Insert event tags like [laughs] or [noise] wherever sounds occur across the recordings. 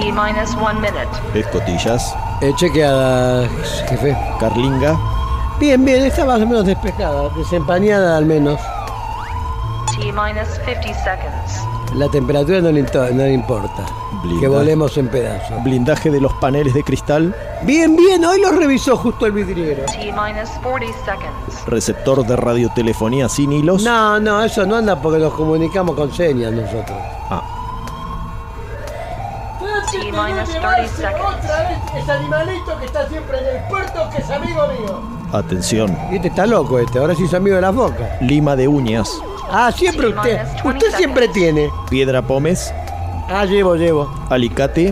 T minus one minute. Escotillas. Eh, chequeada, jefe. Carlinga. Bien, bien, está más o menos despejada, desempañada al menos. T minus 50 seconds. La temperatura no le, no le importa. Que volemos en pedazos. Blindaje de los paneles de cristal. Bien, bien, hoy lo revisó justo el vidriero. T minus 40 seconds. Receptor de radiotelefonía sin hilos. No, no, eso no anda porque nos comunicamos con señas nosotros. Ah, T minus 30 seconds. vez ese animalito que está siempre en el puerto que es amigo mío. atención. Este está loco este, ahora sí es amigo de la foca. Lima de uñas. Ah, siempre Sí, usted. minus 20 Usted siempre seconds. tiene. Piedra pómez. Ah, llevo, llevo. Alicate.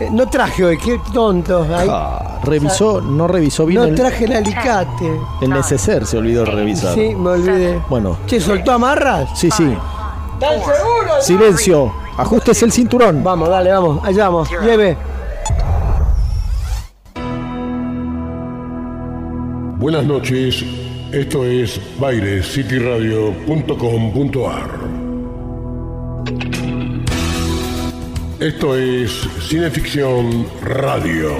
Eh, no traje hoy, qué tonto. Ay, Ah, revisó, no revisó bien no el, traje el alicate. el neceser, se olvidó de revisar. Sí, me olvidé. Bueno, Che, ¿soltó amarras? sí, sí. ¿Están seguros? Silencio. Ajustes el cinturón. Vamos, dale, vamos. Allá vamos. Lleve. Buenas noches, esto es bairescityradio.com.ar. Esto es Cineficción Radio,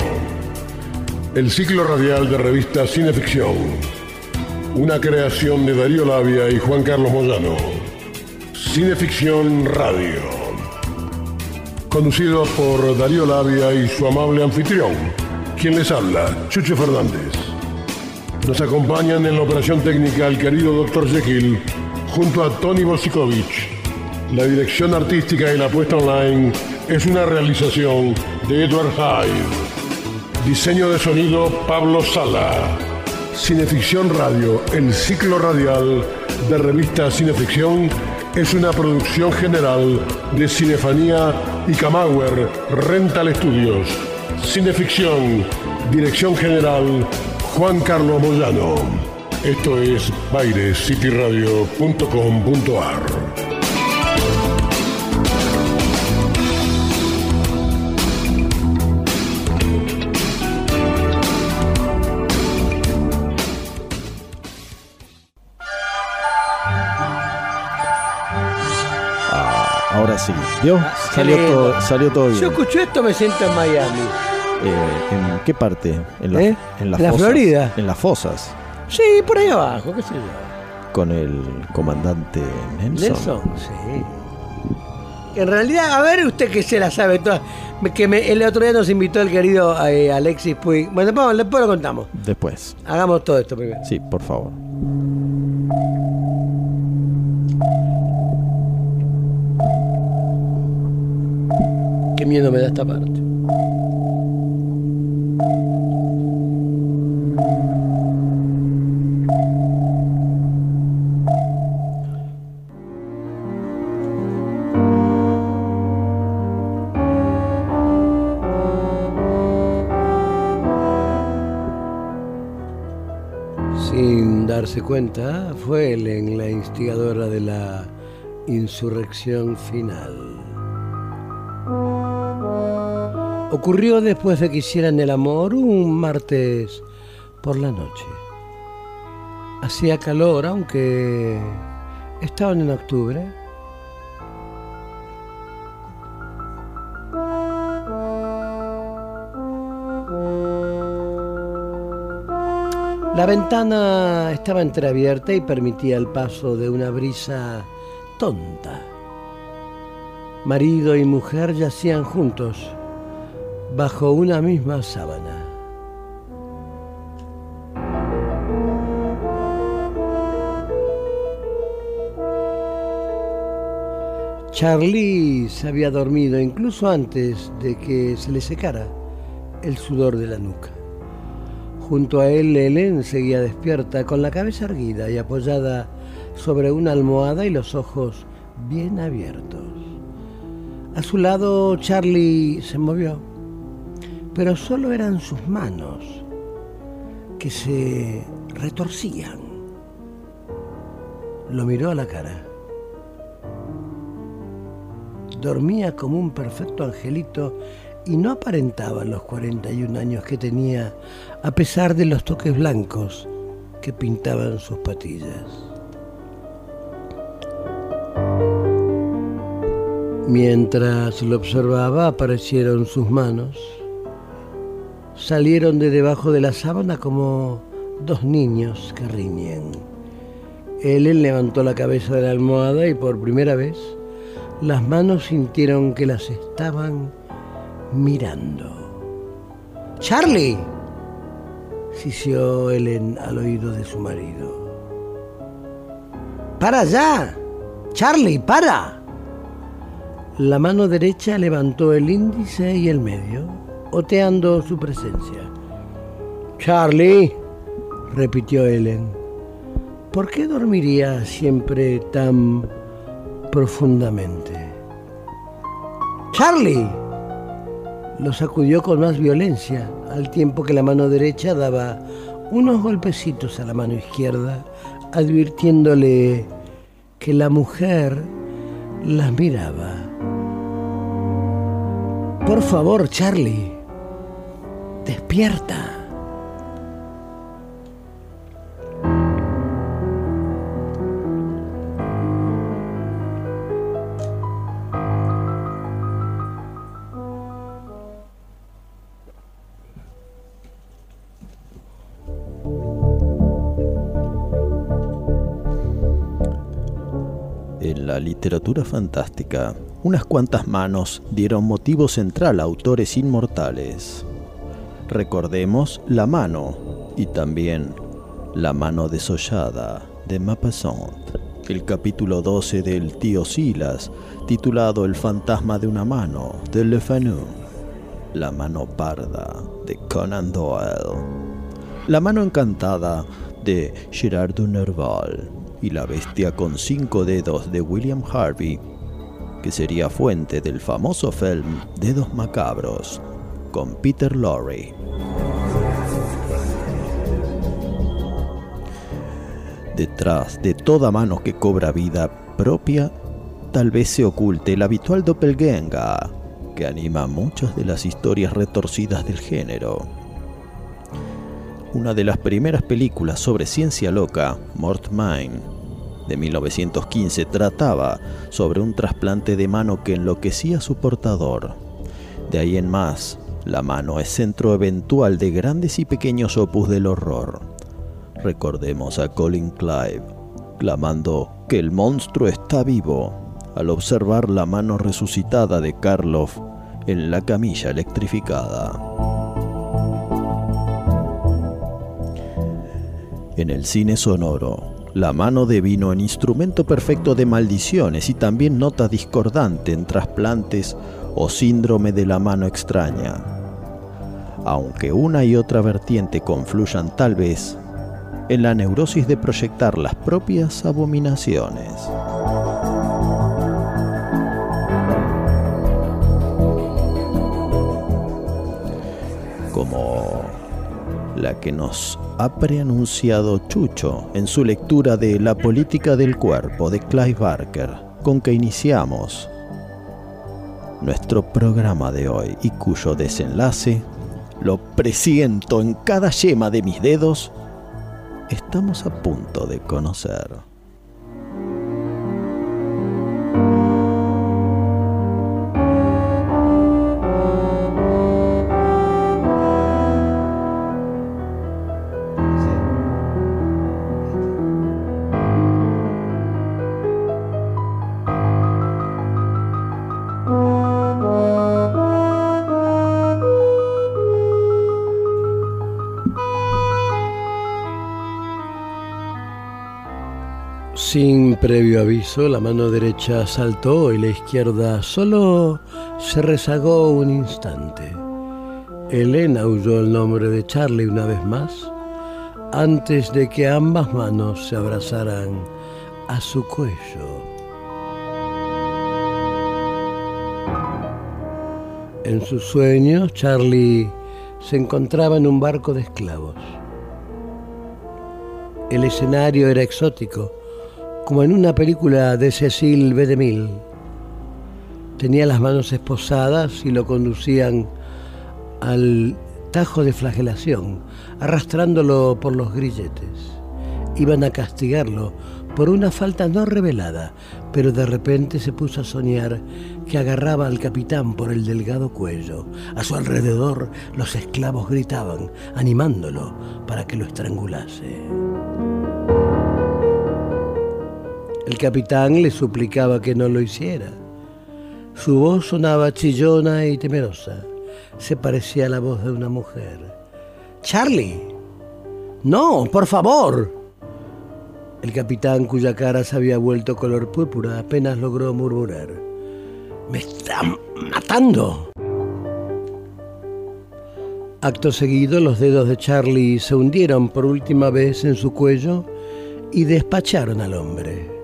el ciclo radial de revista Cineficción, una creación de Darío Labia y Juan Carlos Moyano. Cineficción Radio, conducido por Darío Labia y su amable anfitrión, quien les habla, Chucho Fernández. Nos acompañan en la operación técnica el querido Dr. Jekyll junto a Tony Bosikovic. La dirección artística y la puesta online es una realización de Edward Hyde. Diseño de sonido Pablo Sala. Cineficción Radio, el ciclo radial de revista Cineficción, es una producción general de Cinefanía y Camauer Rental Studios. Cineficción, dirección general Juan Carlos Moyano. Esto es bairescityradio.com.ar. Ahora sí. ¿Vio? qué Salió todo, salió todo bien. Yo escucho esto, me siento en Miami. Eh, ¿En qué parte? En, la- ¿Eh? en las ¿En la fosas. Florida? En las fosas. Sí, por ahí abajo, qué sé yo. Con el comandante Nelson. Nelson, sí. En realidad, a ver usted que se la sabe toda. Que me- el otro día nos invitó el querido eh, Alexis Puig. Bueno, después, después lo contamos. Después. Hagamos todo esto primero. Sí, por favor. Miedo me da esta parte. Sin darse cuenta, fue Ellen la instigadora de la insurrección final. Ocurrió después de que hicieran el amor un martes por la noche. Hacía calor, aunque estaban en octubre. La ventana estaba entreabierta y permitía el paso de una brisa tonta. Marido y mujer yacían juntos bajo una misma sábana. Charlie se había dormido incluso antes de que se le secara el sudor de la nuca. Junto a él, Helen seguía despierta, con la cabeza erguida y apoyada sobre una almohada y los ojos bien abiertos. A su lado, Charlie se movió, pero solo eran sus manos que se retorcían. Lo miró a la cara. Dormía como un perfecto angelito y no aparentaba los 41 años que tenía, a pesar de los toques blancos que pintaban sus patillas. Mientras lo observaba aparecieron sus manos. Salieron de debajo de la sábana como dos niños que riñen. Ellen levantó la cabeza de la almohada y por primera vez las manos sintieron que las estaban mirando. ¡Charlie! sisió Ellen al oído de su marido. ¡Para ya! ¡Charlie, para! La mano derecha levantó el índice y el medio, oteando su presencia. Charlie, repitió Ellen, ¿por qué dormiría siempre tan profundamente? Charlie, lo sacudió con más violencia, al tiempo que la mano derecha daba unos golpecitos a la mano izquierda, advirtiéndole que la mujer las miraba. Por favor, Charlie, despierta. En la literatura fantástica, unas cuantas manos dieron motivo central a autores inmortales. Recordemos La mano y también La mano desollada de Maupassant, el capítulo 12 del Tío Silas, titulado El fantasma de una mano de Le Fanu, La mano parda de Conan Doyle, La mano encantada de Gerard de Nerval y La bestia con cinco dedos de William Harvey, que sería fuente del famoso film Dedos Macabros con Peter Lorre. Detrás de toda mano que cobra vida propia, tal vez se oculte el habitual doppelganger que anima muchas de las historias retorcidas del género. Una de las primeras películas sobre ciencia loca, Mort de 1915, trataba sobre un trasplante de mano que enloquecía a su portador. De ahí en más, la mano es centro eventual de grandes y pequeños opus del horror. Recordemos a Colin Clive clamando que el monstruo está vivo al observar la mano resucitada de Karloff en la camilla electrificada. En el cine sonoro, la mano de vino en instrumento perfecto de maldiciones y también nota discordante en trasplantes o síndrome de la mano extraña. Aunque una y otra vertiente confluyan tal vez en la neurosis de proyectar las propias abominaciones. Como la que nos ha preanunciado Chucho en su lectura de La política del cuerpo de Clive Barker, con que iniciamos nuestro programa de hoy y cuyo desenlace lo presiento en cada yema de mis dedos, estamos a punto de conocer. Sin previo aviso, la mano derecha saltó y la izquierda solo se rezagó un instante. Elena huyó el nombre de Charlie una vez más antes de que ambas manos se abrazaran a su cuello. En sus sueños, Charlie se encontraba en un barco de esclavos. El escenario era exótico, como en una película de Cecil B. DeMille. Tenía las manos esposadas y lo conducían al tajo de flagelación, arrastrándolo por los grilletes. Iban a castigarlo por una falta no revelada, pero de repente se puso a soñar que agarraba al capitán por el delgado cuello. A su alrededor los esclavos gritaban, animándolo para que lo estrangulase. El capitán le suplicaba que no lo hiciera. Su voz sonaba chillona y temerosa. Se parecía a la voz de una mujer. Charlie. No, por favor. El capitán, cuya cara se había vuelto color púrpura, apenas logró murmurar. Me están matando. Acto seguido, los dedos de Charlie se hundieron por última vez en su cuello y despacharon al hombre.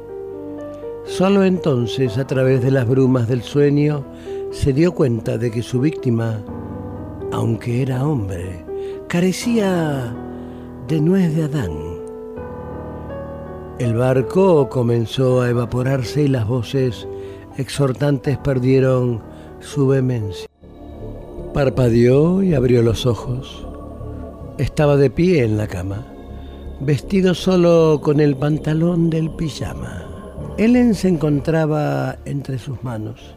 Solo entonces, a través de las brumas del sueño, se dio cuenta de que su víctima, aunque era hombre, carecía de nuez de Adán. El barco comenzó a evaporarse y las voces exhortantes perdieron su vehemencia. Parpadeó y abrió los ojos. Estaba de pie en la cama, vestido solo con el pantalón del pijama. Ellen se encontraba entre sus manos.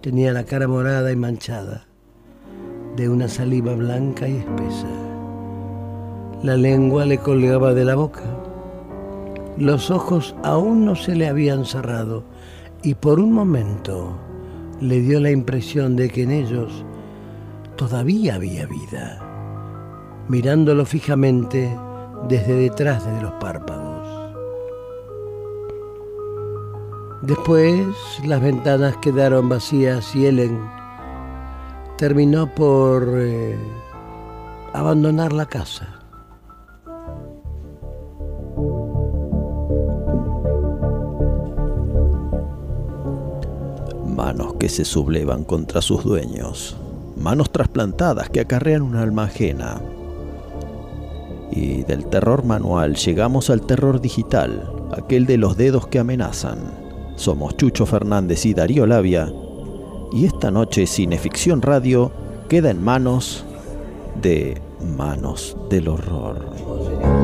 Tenía la cara morada y manchada, de una saliva blanca y espesa. La lengua le colgaba de la boca. Los ojos aún no se le habían cerrado y por un momento le dio la impresión de que en ellos todavía había vida, mirándolo fijamente desde detrás de los párpados. Después las ventanas quedaron vacías y Ellen terminó por eh, abandonar la casa. Manos que se sublevan contra sus dueños, manos trasplantadas que acarrean una alma ajena. Y del terror manual llegamos al terror digital, aquel de los dedos que amenazan somos Chucho Fernández y Darío Labia. Y esta noche Cineficción Radio queda en manos de Manos del Horror.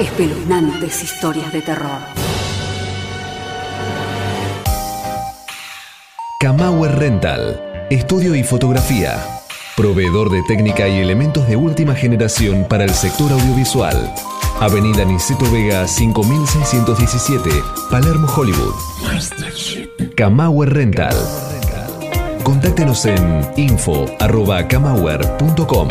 espeluznantes historias de terror. Kamauer Rental, estudio y fotografía. Proveedor de técnica y elementos de última generación para el sector audiovisual. Avenida Niceto Vega 5617, Palermo, Hollywood. Kamauer Rental. Contáctenos en info.kamauer.com.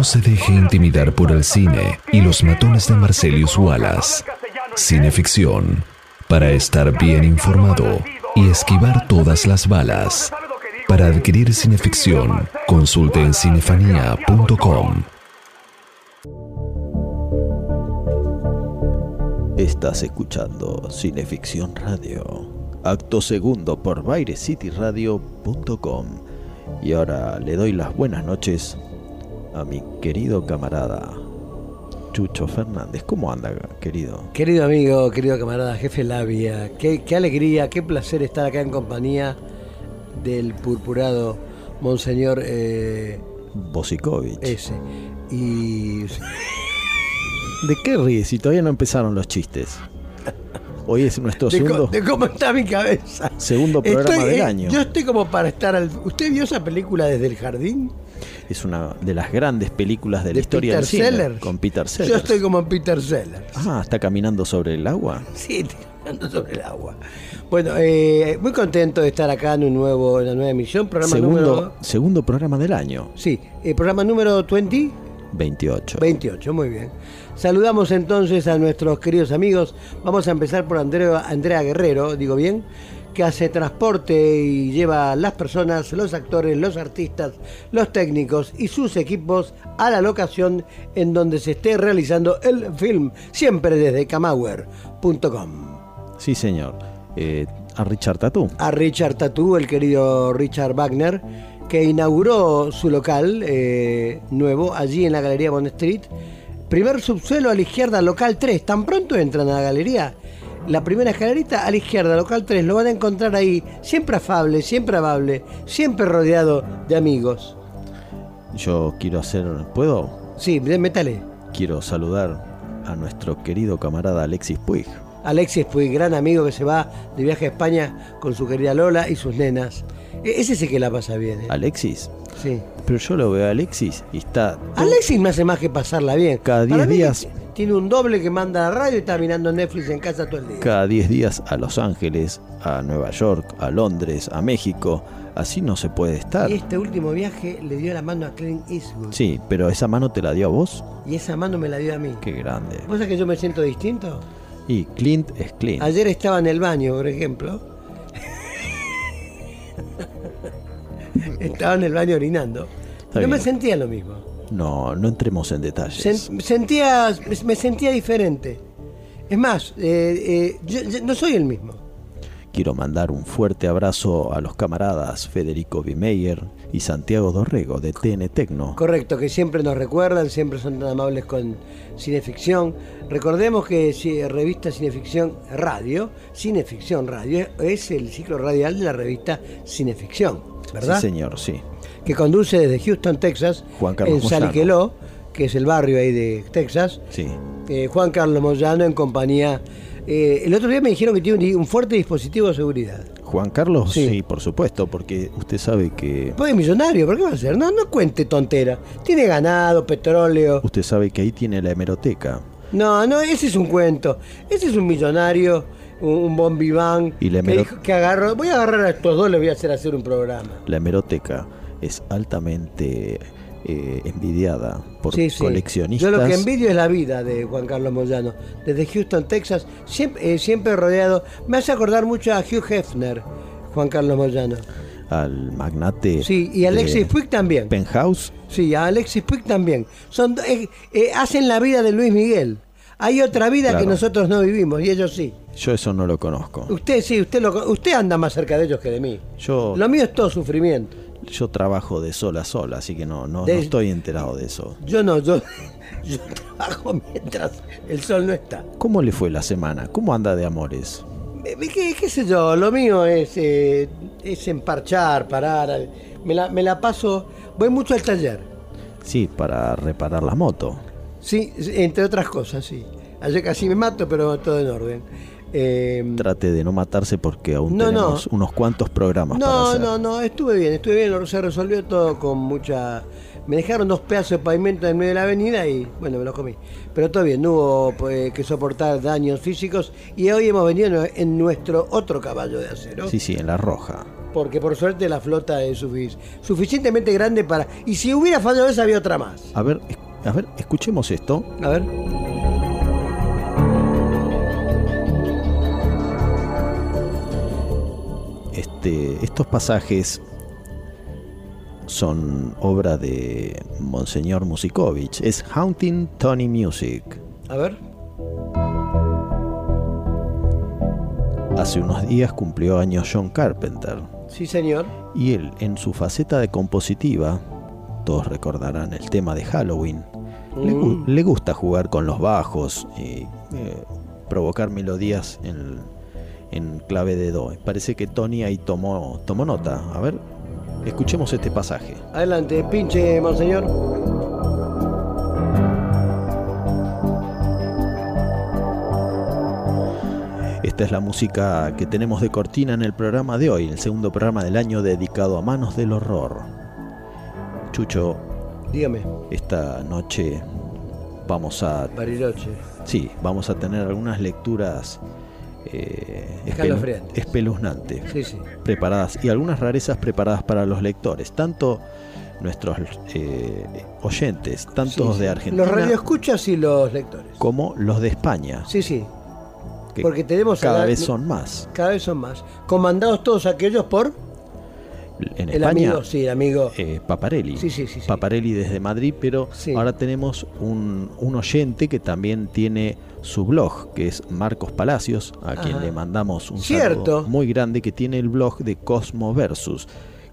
No se deje intimidar por el cine y los matones de Marcelius Wallace. Cineficción. Para estar bien informado y esquivar todas las balas. Para adquirir cineficción, consulte en cinefanía.com. Estás escuchando Cineficción Radio. Acto segundo por BaireCityRadio.com. Y ahora le doy las buenas noches a mi querido camarada Chucho Fernández. ¿Cómo anda, querido? Querido amigo, querido camarada, jefe Labia, qué, alegría, qué placer estar acá en compañía del purpurado Monseñor eh, Bosikovich. ese. Y [laughs] ¿De qué ríes si todavía no empezaron los chistes? Hoy es nuestro segundo, de cómo está mi cabeza. segundo programa Estoy, del año. Yo estoy como para estar al... ¿Usted vio esa película desde el jardín? Es una de las grandes películas de la de historia Peter del cine. Sellers. Con Peter Sellers. Yo estoy como Peter Sellers. Ah, está caminando sobre el agua. Sí, tirando sobre el agua. Bueno, eh, muy contento de estar acá en un nuevo, en una nueva emisión, programa Segundo, número... segundo programa del año, Sí, eh, programa número 20. 28. 28, muy bien. Saludamos entonces a nuestros queridos amigos. Vamos a empezar por Andrea, Andrea Guerrero, digo bien, que hace transporte y lleva a las personas, los actores, los artistas, los técnicos y sus equipos a la locación en donde se esté realizando el film, siempre desde camauer.com. Sí, señor. Eh, a Richard Tatú. a Richard Tatú, el querido Richard Wagner, que inauguró su local eh, nuevo allí en la Galería Bond Street. Primer subsuelo a la izquierda, local 3. Tan pronto entran a la galería. La primera escalerita a la izquierda, local 3. Lo van a encontrar ahí, siempre afable, siempre amable, siempre rodeado de amigos. Yo quiero hacer. ¿Puedo? Sí, métale. Quiero saludar a nuestro querido camarada Alexis Puig. Alexis Puig, gran amigo que se va de viaje a España con su querida Lola y sus nenas. E- Ese sí que la pasa bien. ¿eh? Alexis. Sí. Pero yo lo veo a Alexis y está. todo- Alexis me hace más que pasarla bien. Cada Para 10 mí días- Tiene un doble que manda a la radio y está mirando Netflix en casa todo el día. cada 10 días a Los Ángeles, a Nueva York, a Londres, a México. Así no se puede estar. Y este último viaje le dio la mano a Clint Eastwood. Sí, pero esa mano te la dio a vos. Y esa mano me la dio a mí. Qué grande. ¿Vos sabés que yo me siento distinto? Y Clint es Clint. Ayer estaba en el baño, por ejemplo. [laughs] estaba en el baño orinando. Está no me bien. sentía lo mismo. No, no entremos en detalles. Sen- sentía, me sentía diferente. Es más, eh, eh, yo- yo no soy el mismo. Quiero mandar un fuerte abrazo a los camaradas Federico Bimeyer y Santiago Dorrego de TN Tecno. Correcto, que siempre nos recuerdan, siempre son tan amables con Cineficción. Recordemos que si- revista Cineficción Radio, Cineficción Radio, es el ciclo radial de la revista Cineficción, ¿verdad? Sí, señor, sí. Que conduce desde Houston, Texas, Juan Carlos en. Saliqueló, que es el barrio ahí de Texas. Sí. Eh, Juan Carlos Moyano en compañía. eh, el otro día me dijeron que tiene un, un fuerte dispositivo de seguridad. Juan Carlos, Sí. sí. por supuesto, porque usted sabe que Pues es millonario, ¿por qué va a ser? No, no cuente tontera. Tiene ganado, petróleo. usted sabe que ahí tiene la hemeroteca No, no, ese es un cuento. Ese es un millonario, un, un bon vivant, Y la que, dijo que agarró. Voy a agarrar a estos dos, les voy a hacer hacer un programa. La hemeroteca es altamente eh, envidiada por Sí, sí. coleccionistas. Yo lo que envidio es la vida de Juan Carlos Moyano. Desde Houston, Texas, siempre, eh, siempre rodeado. Me hace acordar mucho a Hugh Hefner, Juan Carlos Moyano. al magnate. Sí, y Alexis Puig también. Penthouse. Sí, a Alexis Puig también. Son, eh, eh, hacen la vida de Luis Miguel. Hay otra vida que nosotros no vivimos y ellos sí. Yo eso no lo conozco. Usted sí, usted, lo, usted anda más cerca de ellos que de mí. Yo, Lo mío es todo sufrimiento. Yo trabajo de sol a sol, así que no, no, De- no estoy enterado de eso. Yo no, yo, [laughs] yo trabajo mientras el sol no está. ¿Cómo le fue la semana? ¿Cómo anda de amores? Eh, ¿Qué, qué sé yo? Lo mío es, eh, es emparchar, parar. Me la, me la paso. Voy mucho al taller. Sí, para reparar la moto. Sí, entre otras cosas, sí. Ayer casi me mato, pero todo en orden. Eh, Trate de no matarse porque aún No, no. tenemos unos cuantos programas para no, hacer. no, no, estuve bien, estuve bien, se resolvió todo con mucha... Me dejaron dos pedazos de pavimento en medio de la avenida y bueno, me los comí. Pero todo bien, no hubo pues, que soportar daños físicos y hoy hemos venido en nuestro otro caballo de acero. Sí, sí, en la roja. Porque por suerte la flota es sufic- suficientemente grande para... Y si hubiera fallado esa, había otra más. A ver, a ver, escuchemos esto. A ver. Este, estos pasajes son obra de Monseñor Musikovich. Es Haunting Tony Music. A ver. Hace unos días cumplió años John Carpenter. Sí, señor. Y él, en su faceta de compositiva, todos recordarán el tema de Halloween, le, Mm. le gusta jugar con los bajos y eh, provocar melodías en, en clave de do. Parece que Tony ahí tomó, tomó nota. A ver, Escuchemos este pasaje. Adelante, pinche, monseñor. Esta es la música que tenemos de cortina en el programa de hoy, el segundo programa del año dedicado a manos del horror. Chucho, Dígame, esta noche vamos a Bariloche. sí, vamos a tener algunas lecturas eh, espelu- Escalofriantes. espeluznantes Sí, sí. preparadas y algunas rarezas preparadas para los lectores, tanto nuestros eh, oyentes, tanto Sí, de. Argentina Los radioescuchas y los lectores. como los de España, Sí, sí. que Porque tenemos cada vez son más. Cada vez son más. Comandados todos aquellos por En el España, amigo, sí, el amigo. eh, Paparelli. Sí, sí, sí. Paparelli desde Madrid, pero ahora tenemos un, un oyente que también tiene su blog, que es Marcos Palacios, a quien le mandamos un Cierto. saludo muy grande, que tiene el blog de Cosmo Versus,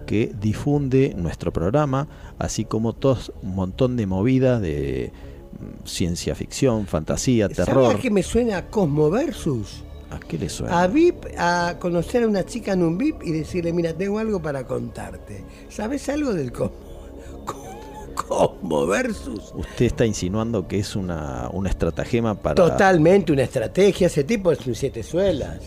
que difunde nuestro programa, así como todos un montón de movidas de mm, ciencia ficción, fantasía, terror. ¿Sabes que me suena a Cosmo Versus? ¿A qué le suena? A VIP, a conocer a una chica en un VIP y decirle, mira, tengo algo para contarte. ¿Sabes algo del Cosmo? Cosmo Versus. Usted está insinuando que es una, una estratagema para Totalmente una estrategia. Ese tipo es un siete suelas.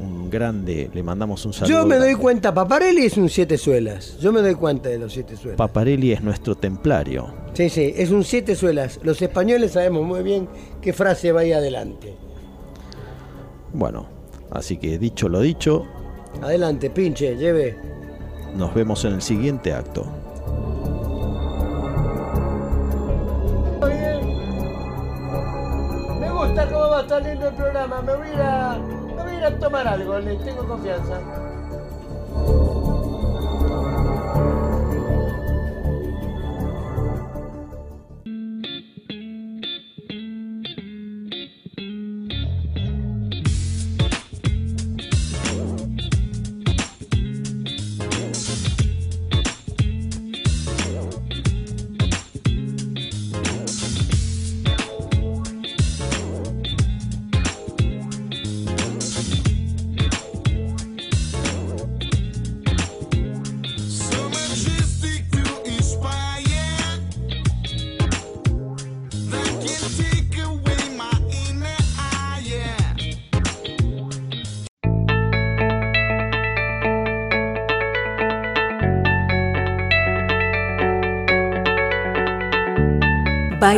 un grande. Le mandamos un saludo. Yo me doy cuenta, Paparelli es un siete suelas. Yo me doy cuenta de los siete suelas. Paparelli es nuestro templario. Sí, sí, es un siete suelas. Los españoles sabemos muy bien qué frase va ahí adelante. Bueno, así que dicho lo dicho, Adelante, pinche, lleve. nos vemos en el siguiente acto. Va saliendo el programa. Me voy a me voy a, tomar algo, tengo confianza.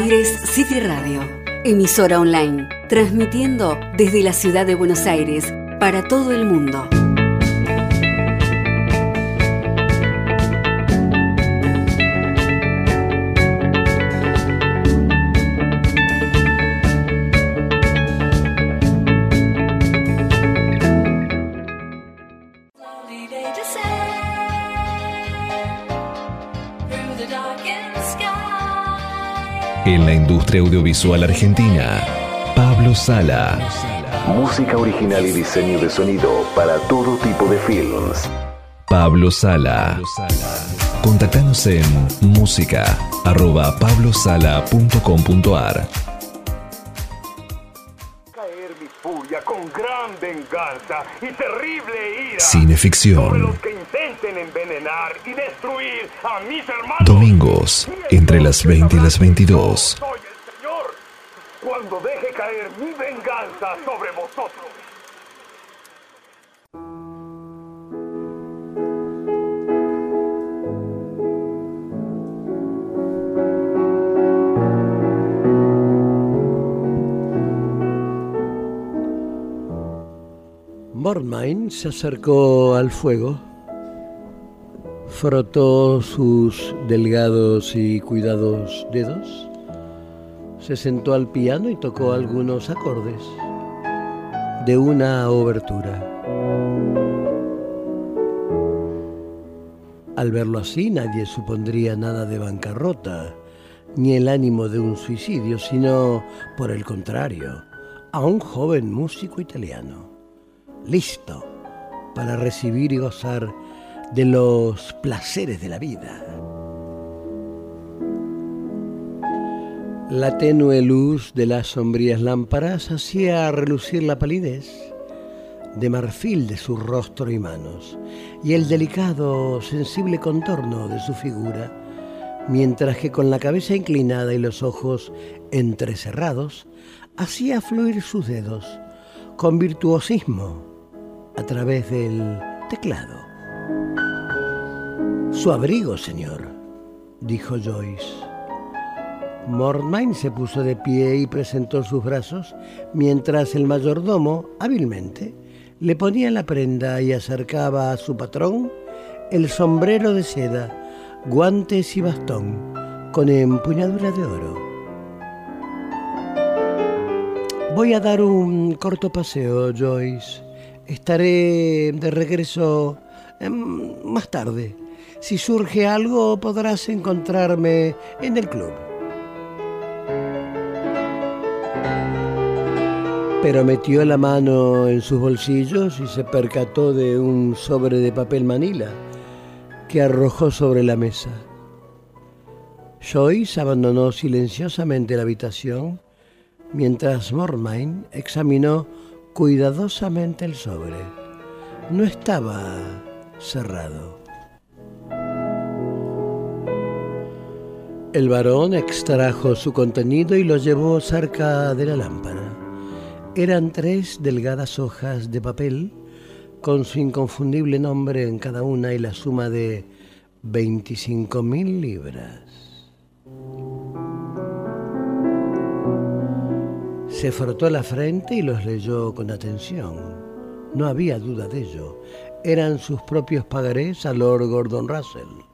Baires City Radio, emisora online, transmitiendo desde la ciudad de Buenos Aires para todo el mundo. En la industria audiovisual argentina, Pablo Sala. Música original y diseño de sonido para todo tipo de films. Pablo Sala. Contactanos en música arroba pablosala.com.ar Caer mi furia con gran venganza y terrible ira Cineficción. Envenenar y destruir a mis hermanos. Domingos, entre las 20 y las 22. Soy el Señor cuando deje caer mi venganza sobre vosotros. Mordmine se acercó al fuego, frotó sus delgados y cuidados dedos, se sentó al piano y tocó algunos acordes de una obertura. Al verlo así, nadie supondría nada de bancarrota, ni el ánimo de un suicidio, sino, por el contrario, a un joven músico italiano listo para recibir y gozar de los placeres de la vida. La tenue luz de las sombrías lámparas hacía relucir la palidez, de marfil de su rostro y manos, y el delicado, sensible contorno de su figura, mientras que con la cabeza inclinada y los ojos entrecerrados, hacía fluir sus dedos con virtuosismo a través del teclado. Su abrigo, señor, dijo Joyce. Mortmain se puso de pie y presentó sus brazos, mientras el mayordomo, hábilmente, le ponía la prenda y acercaba a su patrón el sombrero de seda, guantes y bastón, con empuñadura de oro. Voy a dar un corto paseo, Joyce. Estaré de regreso em, más tarde. Si surge algo, podrás encontrarme en el club. Pero metió la mano en sus bolsillos y se percató de un sobre de papel manila que arrojó sobre la mesa. Joyce abandonó silenciosamente la habitación mientras Mormain examinó cuidadosamente el sobre. No estaba cerrado. El varón extrajo su contenido y lo llevó cerca de la lámpara. Eran tres delgadas hojas de papel con su inconfundible nombre en cada una y la suma de 25 mil libras. Se frotó la frente y los leyó con atención. No había duda de ello. Eran sus propios pagarés a Lord Gordon Russell.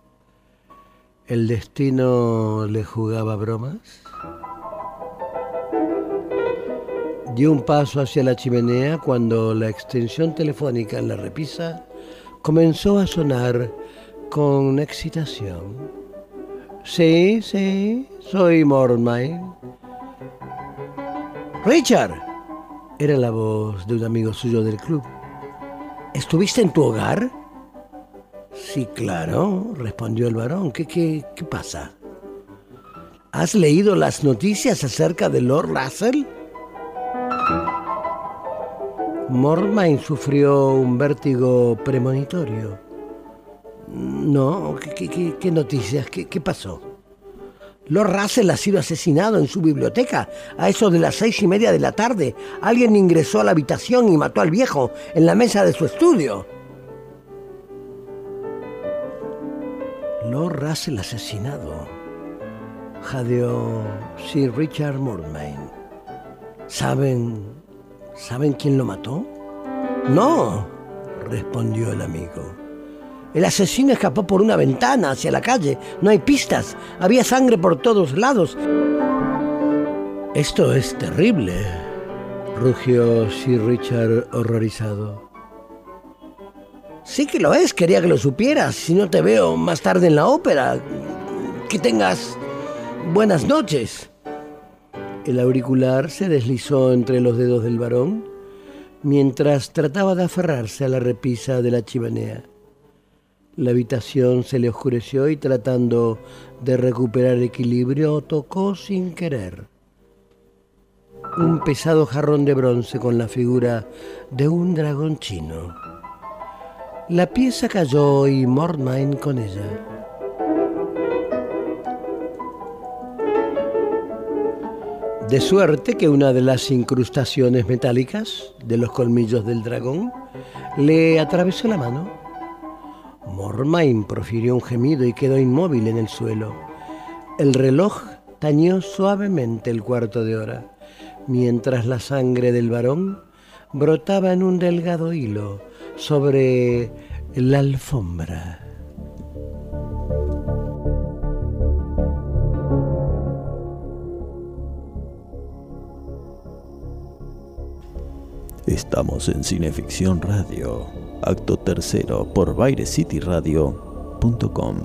¿El destino le jugaba bromas? Dio un paso hacia la chimenea cuando la extensión telefónica en la repisa comenzó a sonar con excitación. Sí, sí, soy Mormay. Richard, era la voz de un amigo suyo del club. ¿Estuviste en tu hogar? Sí, claro, respondió el varón. ¿Qué, qué, qué pasa? ¿Has leído las noticias acerca de Lord Russell? Mormain sufrió un vértigo premonitorio. No, ¿qué, qué- qué- noticias? ¿Qué, qué pasó? Lord Russell ha sido asesinado en su biblioteca a eso de las seis y media de la tarde. Alguien ingresó a la habitación y mató al viejo en la mesa de su estudio. Lord Russell asesinado. Jadeó Sir Richard Mormain. ¿Saben. ¿Saben quién lo mató? No, respondió el amigo. El asesino escapó por una ventana hacia la calle. No hay pistas. Había sangre por todos lados. Esto es terrible, rugió Sir Richard horrorizado. Sí que lo es, quería que lo supieras. Si no te veo más tarde en la ópera, que tengas buenas noches. El auricular se deslizó entre los dedos del varón mientras trataba de aferrarse a la repisa de la chimenea. La habitación se le oscureció y tratando de recuperar equilibrio tocó sin querer un pesado jarrón de bronce con la figura de un dragón chino. La pieza cayó y Mortmain con ella. De suerte que una de las incrustaciones metálicas de los colmillos del dragón le atravesó la mano. Mormain profirió un gemido y quedó inmóvil en el suelo. El reloj tañó suavemente el cuarto de hora, mientras la sangre del varón brotaba en un delgado hilo sobre la alfombra. Estamos en Cineficción Radio, acto tercero por BaireCityRadio.com.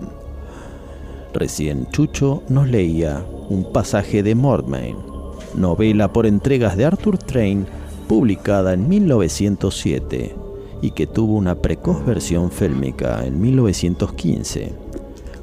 Recién Chucho nos leía un pasaje de Mordmain, novela por entregas de Arthur Train, publicada en 1907 y que tuvo una precoz versión fílmica en 1915.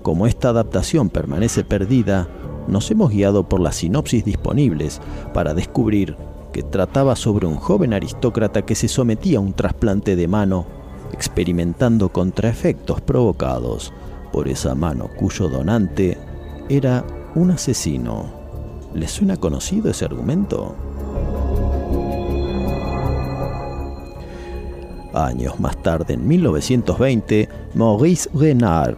Como esta adaptación permanece perdida, nos hemos guiado por las sinopsis disponibles para descubrir que trataba sobre un joven aristócrata que se sometía a un trasplante de mano, experimentando contraefectos provocados por esa mano cuyo donante era un asesino. ¿Les suena conocido ese argumento? Años más tarde, en 1920, Maurice Renard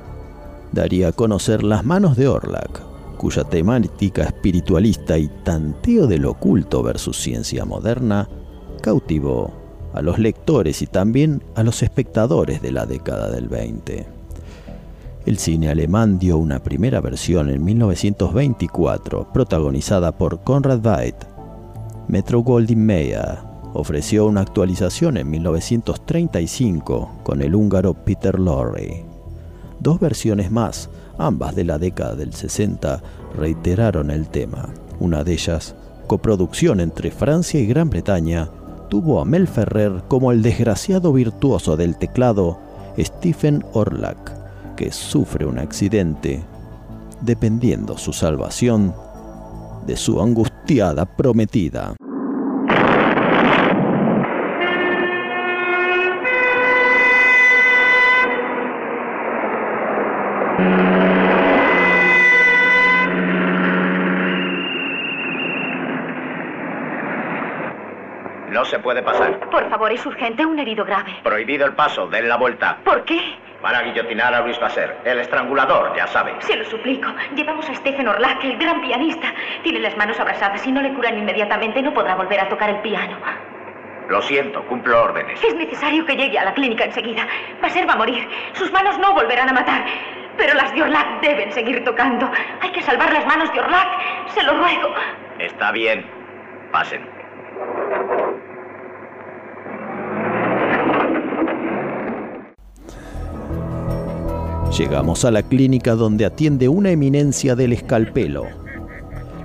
daría a conocer Las manos de Orlac, cuya temática espiritualista y tanteo del oculto versus ciencia moderna cautivó a los lectores y también a los espectadores de la década del 20. El cine alemán dio una primera versión en 1924, protagonizada por Conrad Veidt. Metro Goldwyn Mayer ofreció una actualización en 1935 con el húngaro Peter Lorre. Dos versiones más, ambas de la década del 60, reiteraron el tema. Una de ellas, coproducción entre Francia y Gran Bretaña, tuvo a Mel Ferrer como el desgraciado virtuoso del teclado Stephen Orlac, que sufre un accidente, dependiendo su salvación de su angustiada prometida. Se puede pasar. Por favor, es urgente, un herido grave. Prohibido el paso, den la vuelta. ¿Por qué? Van a guillotinar a Luis Basser, el estrangulador, ya sabe. Se lo suplico. Llevamos a Stephen Orlac, el gran pianista. Tiene las manos abrasadas y no le curan inmediatamente. No podrá volver a tocar el piano. Lo siento, cumplo órdenes. Es necesario que llegue a la clínica enseguida. Basser va a morir. Sus manos no volverán a matar. Pero las de Orlac deben seguir tocando. Hay que salvar las manos de Orlac. Se lo ruego. Está bien. Pasen. Llegamos a la clínica donde atiende una eminencia del escalpelo.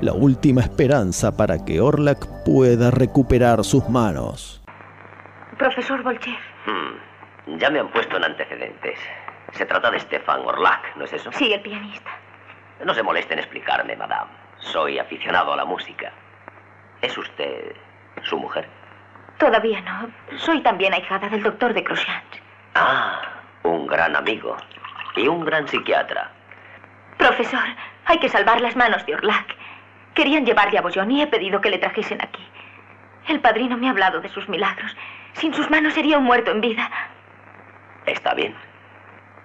La última esperanza para que Orlac pueda recuperar sus manos. Profesor Bolcher. Hmm, Ya me han puesto en antecedentes. Se trata de Stefan Orlac, ¿no es eso? Sí, el pianista. No se moleste en explicarme, madame. Soy aficionado a la música. ¿Es usted su mujer? Todavía no. Soy también ahijada del doctor de Crochet. Ah, un gran amigo. Y un gran psiquiatra. Profesor, hay que salvar las manos de Orlac. Querían llevarle a Bollón y he pedido que le trajesen aquí. El padrino me ha hablado de sus milagros. Sin sus manos sería un muerto en vida. Está bien.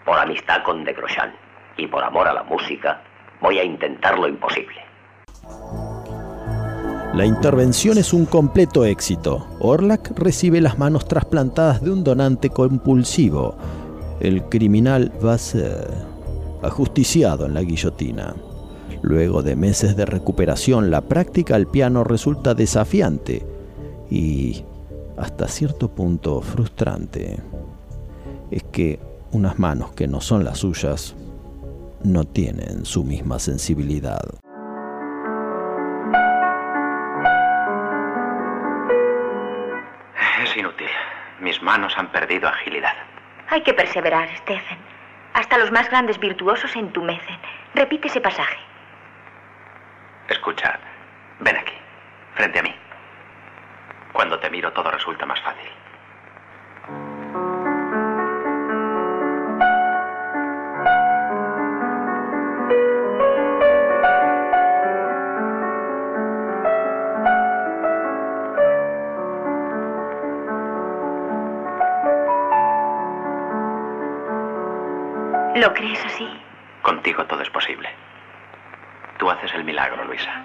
Por amistad con De Grosjean y por amor a la música, voy a intentar lo imposible. La intervención es un completo éxito. Orlac recibe las manos trasplantadas de un donante compulsivo, el criminal Basser, ajusticiado en la guillotina. Luego de meses de recuperación, la práctica al piano resulta desafiante y hasta cierto punto frustrante. Es que unas manos que no son las suyas no tienen su misma sensibilidad. Es inútil. Mis manos han perdido agilidad. Hay que perseverar, Stephen. Hasta los más grandes virtuosos se entumecen. Repite ese pasaje. Escucha, ven aquí, frente a mí. Cuando te miro todo resulta más fácil. ¿Lo crees así? Contigo todo es posible. Tú haces el milagro, Luisa.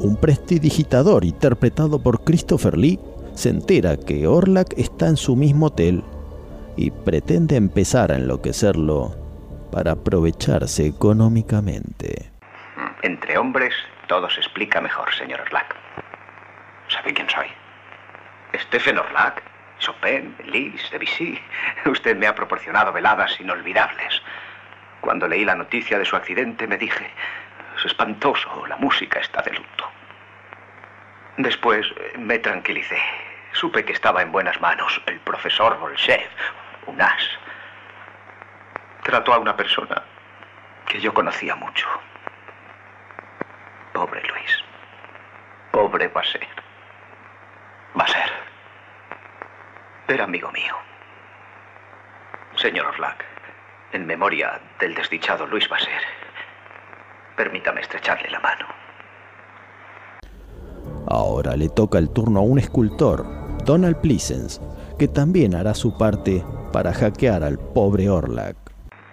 Un prestidigitador interpretado por Christopher Lee se entera que Orlac está en su mismo hotel y pretende empezar a enloquecerlo para aprovecharse económicamente. Entre hombres todo se explica mejor, señor Orlac. ¿Sabe quién soy? Stephen Orlac, Chopin, Lis, Debussy. Usted me ha proporcionado veladas inolvidables. Cuando leí la noticia de su accidente me dije, es espantoso, la música está de luto. Después eh, me tranquilicé. Supe que estaba en buenas manos. El profesor Bolshev, un as. Trató a una persona que yo conocía mucho. Pobre Luis. Pobre Basser. Basser. Era amigo mío. Señor Orlac, en memoria del desdichado Luis Basser, permítame estrecharle la mano. Ahora le toca el turno a un escultor, Donald Pleasence, que también hará su parte para hackear al pobre Orlac.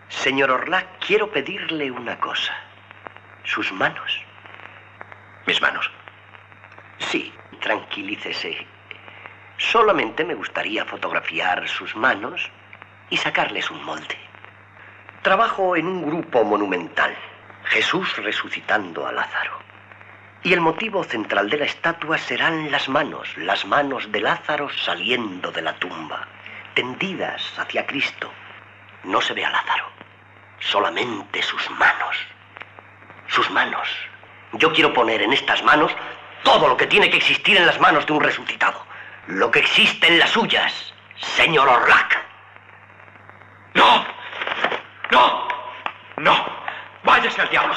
Señor Orlac, quiero pedirle una cosa. Sus manos. ¿Mis manos? Sí, tranquilícese. Solamente me gustaría fotografiar sus manos y sacarles un molde. Trabajo en un grupo monumental, Jesús resucitando a Lázaro. Y el motivo central de la estatua serán las manos, las manos de Lázaro saliendo de la tumba, tendidas hacia Cristo. No se ve a Lázaro, solamente sus manos. Sus manos. Yo quiero poner en estas manos todo lo que tiene que existir en las manos de un resucitado. Lo que existe en las suyas, señor Orlac. ¡No! ¡No! ¡No! ¡Váyase al diablo!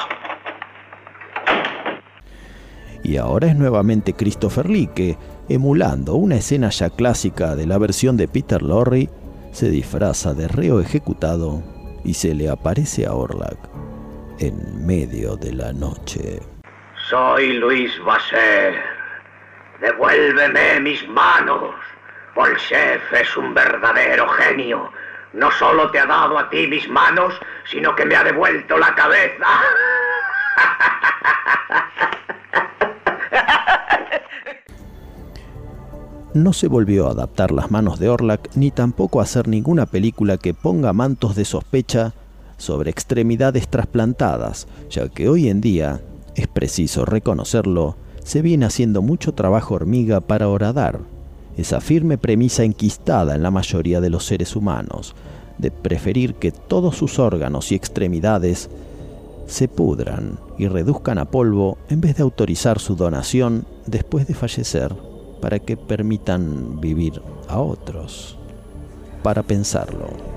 Y ahora es nuevamente Christopher Lee que, emulando una escena ya clásica de la versión de Peter Lorre, se disfraza de reo ejecutado y se le aparece a Orlac en medio de la noche. Soy Luis Basser. Devuélveme mis manos. Bolchef es un verdadero genio. No solo te ha dado a ti mis manos, sino que me ha devuelto la cabeza. No se volvió a adaptar las manos de Orlac ni tampoco a hacer ninguna película que ponga mantos de sospecha sobre extremidades trasplantadas, ya que hoy en día, es preciso reconocerlo, se viene haciendo mucho trabajo hormiga para horadar, esa firme premisa enquistada en la mayoría de los seres humanos, de preferir que todos sus órganos y extremidades se pudran y reduzcan a polvo en vez de autorizar su donación después de fallecer para que permitan vivir a otros. Para pensarlo.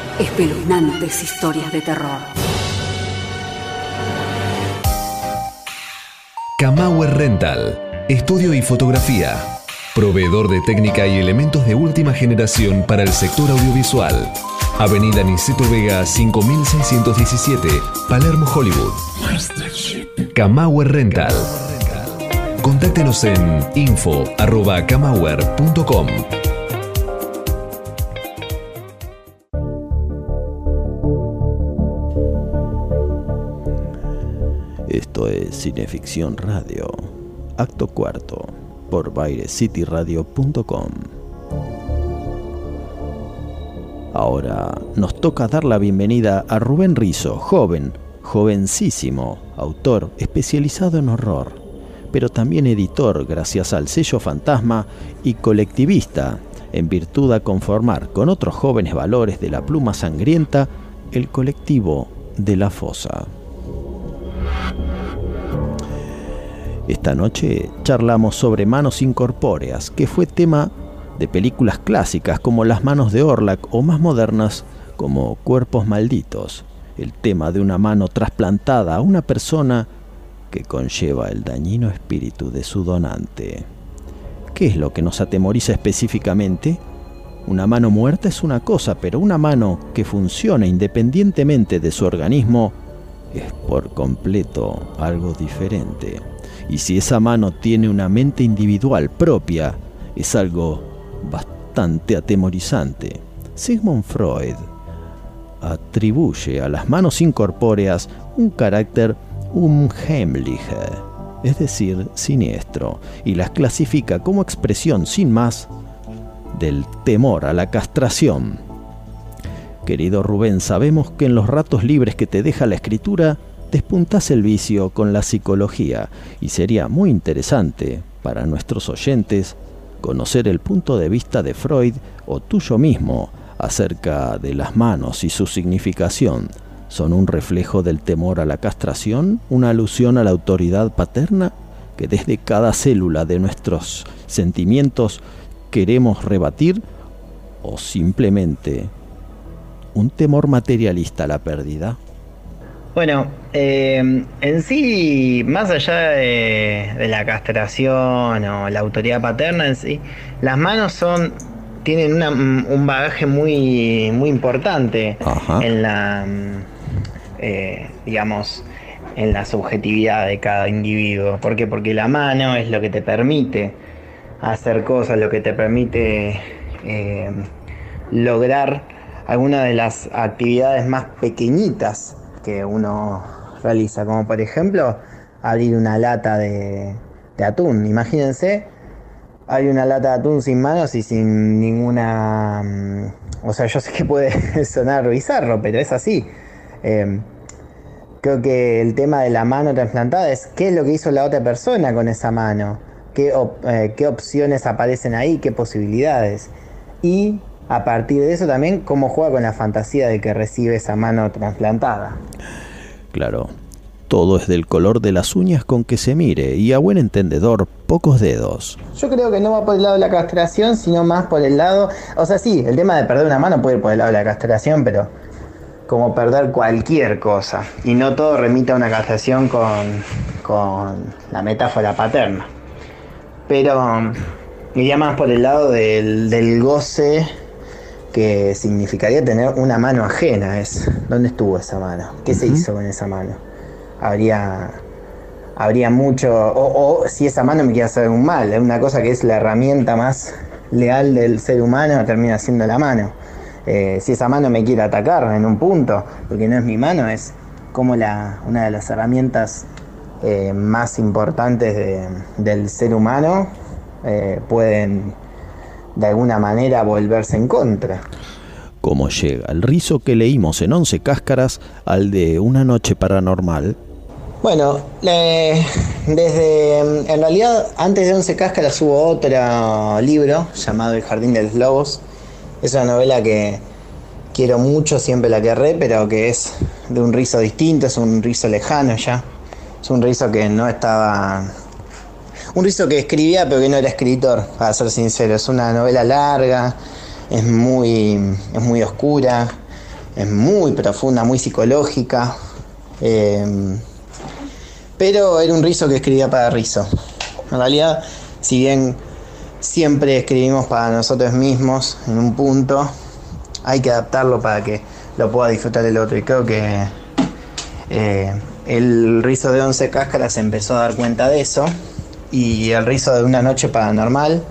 Espeluznantes historias de terror. Camauer Rental. Estudio y fotografía. Proveedor de técnica y elementos de última generación para el sector audiovisual. Avenida Niceto Vega 5617, Palermo, Hollywood. Camauer Rental. Contáctenos en info.camauer.com. Es Cineficción Radio, acto cuarto, por bairecityradio.com. Ahora nos toca dar la bienvenida a Rubén Rizo, joven, jovencísimo, autor especializado en horror, pero también editor gracias al sello Fantasma y colectivista, en virtud a conformar con otros jóvenes valores de la pluma sangrienta el colectivo de la fosa. Esta noche charlamos sobre Manos Incorpóreas, que fue tema de películas clásicas como Las Manos de Orlac o más modernas como Cuerpos Malditos, el tema de una mano trasplantada a una persona que conlleva el dañino espíritu de su donante. ¿Qué es lo que nos atemoriza específicamente? Una mano muerta es una cosa, pero una mano que funciona independientemente de su organismo es por completo algo diferente. Y si esa mano tiene una mente individual propia, es algo bastante atemorizante. Sigmund Freud atribuye a las manos incorpóreas un carácter unheimliche, es decir, siniestro, y las clasifica como expresión sin más del temor a la castración. Querido Rubén, sabemos que en los ratos libres que te deja la escritura, despuntas el vicio con la psicología y sería muy interesante para nuestros oyentes conocer el punto de vista de Freud o tuyo mismo acerca de las manos y su significación. ¿Son un reflejo del temor a la castración? ¿Una alusión a la autoridad paterna? Que desde cada célula de nuestros sentimientos queremos rebatir? ¿O simplemente un temor materialista a la pérdida? Bueno, eh, en sí, más allá de, de la castración o la autoridad paterna en sí, las manos son tienen una- un bagaje muy muy importante en la mm, eh, digamos en la subjetividad de cada individuo. ¿Por qué? Porque la mano es lo que te permite hacer cosas, lo que te permite eh, lograr algunas de las actividades más pequeñitas que uno realiza, como por ejemplo abrir una lata de, atún. Imagínense, hay una lata de atún sin manos y sin ninguna... mm, O sea, yo sé que puede [laughs] sonar bizarro, pero es así. Eh, creo que el tema de la mano trasplantada es qué es lo que hizo la otra persona con esa mano, qué, eh, qué opciones aparecen ahí, qué posibilidades. Y a partir de eso también cómo juega con la fantasía de que recibe esa mano trasplantada. Claro, todo es del color de las uñas con que se mire y a buen entendedor, pocos dedos. Yo creo que no va por el lado de la castración, sino más por el lado... O sea, sí, el tema de perder una mano puede ir por el lado de la castración, pero como perder cualquier cosa. Y no todo remite a una castración con, con la metáfora paterna. Pero iría más por el lado del, del goce que significaría tener una mano ajena. Es, ¿Dónde estuvo esa mano? ¿Qué se hizo con esa mano? Habría, habría mucho... O, o si esa mano me quiere hacer un mal. Es una cosa que es la herramienta más leal del ser humano, termina siendo la mano. Eh, si esa mano me quiere atacar en un punto, porque no es mi mano, es como la, una de las herramientas eh, más importantes de- del ser humano eh, pueden de alguna manera volverse en contra. ¿Cómo llega el rizo que leímos en Once Cáscaras al de Una Noche Paranormal? Bueno, desde. En realidad, antes de Once Cáscaras hubo otro libro llamado El Jardín de los Lobos. Es una novela que quiero mucho, siempre la querré, pero que es de un rizo distinto, es un rizo lejano ya. Es un rizo que no estaba. Un rizo que escribía, pero que no era escritor, para ser sincero. Es una novela larga, es muy, es muy oscura, es muy profunda, muy psicológica. Eh, pero era un rizo que escribía para rizo. En realidad, si bien siempre escribimos para nosotros mismos en un punto, hay que adaptarlo para que lo pueda disfrutar el otro. Y creo que eh, el rizo de 11 cáscaras empezó a dar cuenta de eso. Y el rizo de una noche paranormal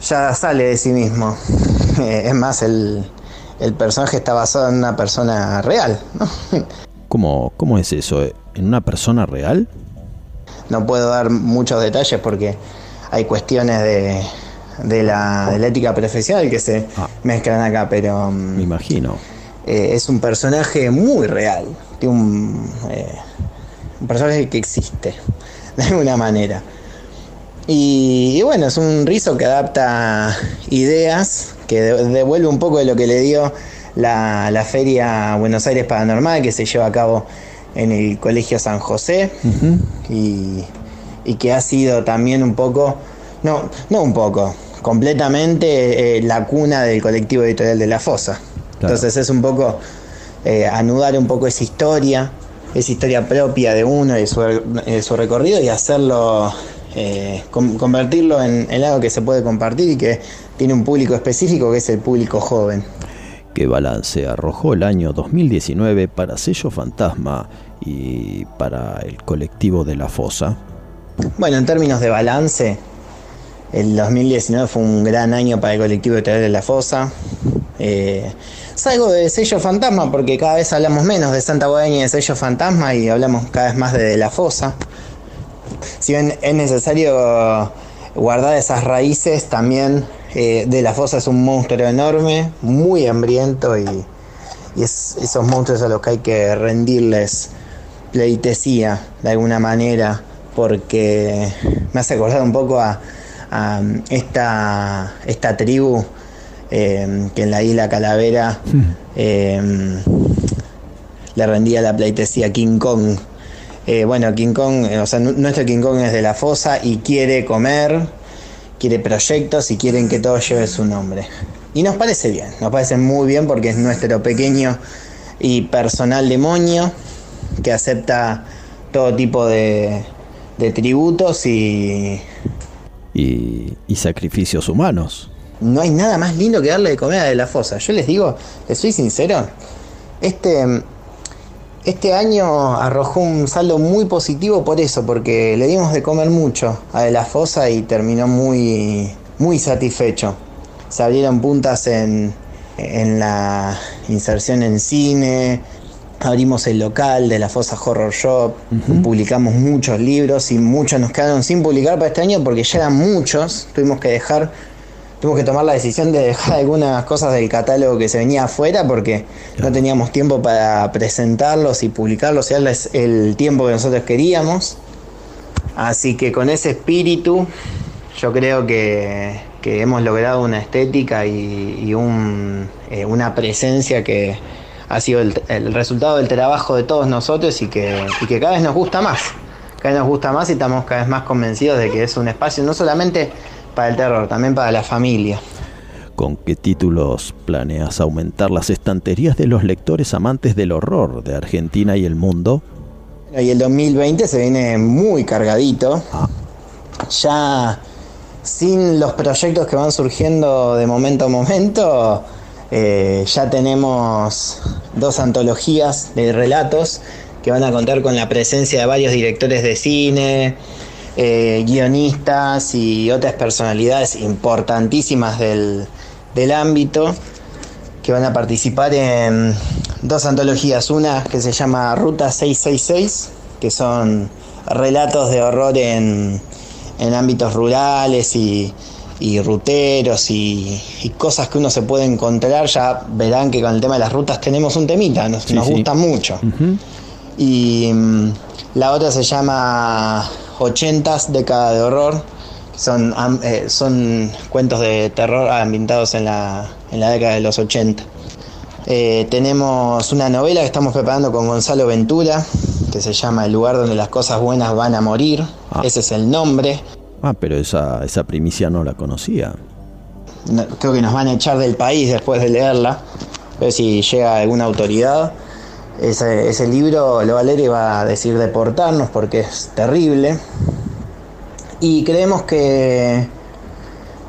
ya sale de sí mismo. [laughs] Eh, es más, el, el personaje está basado en una persona real. ¿no? [laughs] ¿Cómo, cómo es eso? ¿En una persona real? No puedo dar muchos detalles porque hay cuestiones de, de la, de la ética profesional que se mezclan acá, pero... mm, Me imagino. eh, es un personaje muy real. Eh, un personaje que existe, [laughs] de alguna manera. Y, y bueno, es un rizo que adapta ideas, que de- devuelve un poco de lo que le dio la, la Feria Buenos Aires Paranormal, que se lleva a cabo en el Colegio San José, y, y que ha sido también un poco, no, no un poco, completamente eh, la cuna del colectivo editorial de La Fosa. Entonces es un poco eh, anudar un poco esa historia, esa historia propia de uno y su, de su recorrido y hacerlo eh, con- convertirlo en, en algo que se puede compartir y que tiene un público específico que es el público joven. ¿Qué balance arrojó el año 2019 para Sello Fantasma y para el colectivo de la Fosa? Bueno, en términos de balance, el 2019 fue un gran año para el colectivo de de la Fosa. Eh, salgo de sello fantasma porque cada vez hablamos menos de Santa Guadaña y de sello fantasma y hablamos cada vez más de, de la Fosa. Si bien es necesario guardar esas raíces, también eh, de la Fosa es un monstruo enorme, muy hambriento y, es esos monstruos a los que hay que rendirles pleitesía de alguna manera porque me hace acordar un poco a, a esta tribu eh, que en la isla Calavera eh, le rendía la pleitesía a King Kong. Eh, bueno, King Kong, eh, o sea, nu- nuestro King Kong es de la fosa y quiere comer, quiere proyectos y quieren que todo lleve su nombre. Y nos parece bien, nos parece muy bien porque es nuestro pequeño y personal demonio que acepta todo tipo de, de tributos y Y, y sacrificios humanos. No hay nada más lindo que darle de comer a de la fosa. Yo les digo, les soy sincero, este, este año arrojó un saldo muy positivo por eso, porque le dimos de comer mucho a de la fosa y terminó muy, muy satisfecho. Se abrieron puntas en, en la inserción en cine, abrimos el local de la Fosa Horror Shop, publicamos muchos libros y muchos nos quedaron sin publicar para este año porque ya eran muchos, tuvimos que dejar, tuvimos que tomar la decisión de dejar algunas cosas del catálogo que se venía afuera porque no teníamos tiempo para presentarlos y publicarlos y darles el tiempo que nosotros queríamos. Así que con ese espíritu yo creo que, que hemos logrado una estética y, y un, eh, una presencia que ha sido el, el resultado del trabajo de todos nosotros y que, y que cada vez nos gusta más. Cada vez nos gusta más y estamos cada vez más convencidos de que es un espacio no solamente para el terror, también para la familia. ¿Con qué títulos planeas aumentar las estanterías de los lectores amantes del horror de Argentina y el mundo? Y el 2020 se viene muy cargadito. Ya sin los proyectos que van surgiendo de momento a momento, eh, ya tenemos dos antologías de relatos que van a contar con la presencia de varios directores de cine, eh, guionistas y otras personalidades importantísimas del, del ámbito que van a participar en dos antologías. Una que se llama Ruta 666, que son relatos de horror en, en ámbitos rurales y, y ruteros y, y cosas que uno se puede encontrar. Ya verán que con el tema de las rutas tenemos un temita, nos, Sí, nos sí. gusta mucho. Y mm, la otra se llama 80s, década de horror. que Son, eh, son cuentos de terror ambientados en la, en la década de los 80. Eh, tenemos una novela que estamos preparando con Gonzalo Ventura, que se llama El lugar donde las cosas buenas van a morir. Ese es el nombre. Ah, pero esa, esa primicia no la conocía. No- creo que nos van a echar del país después de leerla. A ver si llega alguna autoridad. Ese, ese libro lo va a leer y va a decir deportarnos porque es terrible. Y creemos que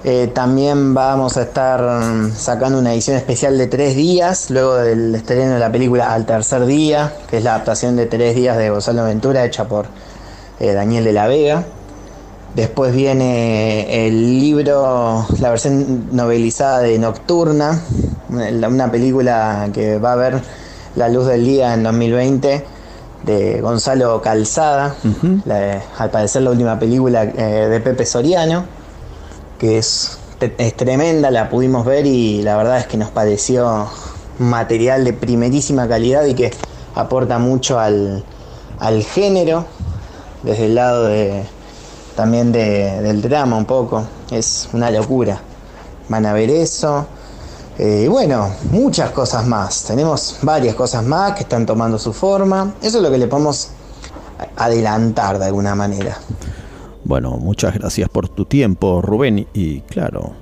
eh, también vamos a estar sacando una edición especial de tres días, luego del estreno de la película Al Tercer Día, que es la adaptación de tres días de Gonzalo Ventura, hecha por eh, Daniel de la Vega. Después viene el libro, la versión novelizada de Nocturna, una película que va a ver la luz del día en 2020 de Gonzalo Calzada, la- al parecer la última película eh, de Pepe Soriano, que es, tremenda, la pudimos ver y la verdad es que nos pareció material de primerísima calidad y que aporta mucho al, al género, desde el lado de, también de- del drama un poco. Es una locura. Van a ver eso. Eh, bueno, muchas cosas más. Tenemos varias cosas más que están tomando su forma. Eso es lo que le podemos adelantar de alguna manera. Bueno, muchas gracias por tu tiempo, Rubén. Y claro,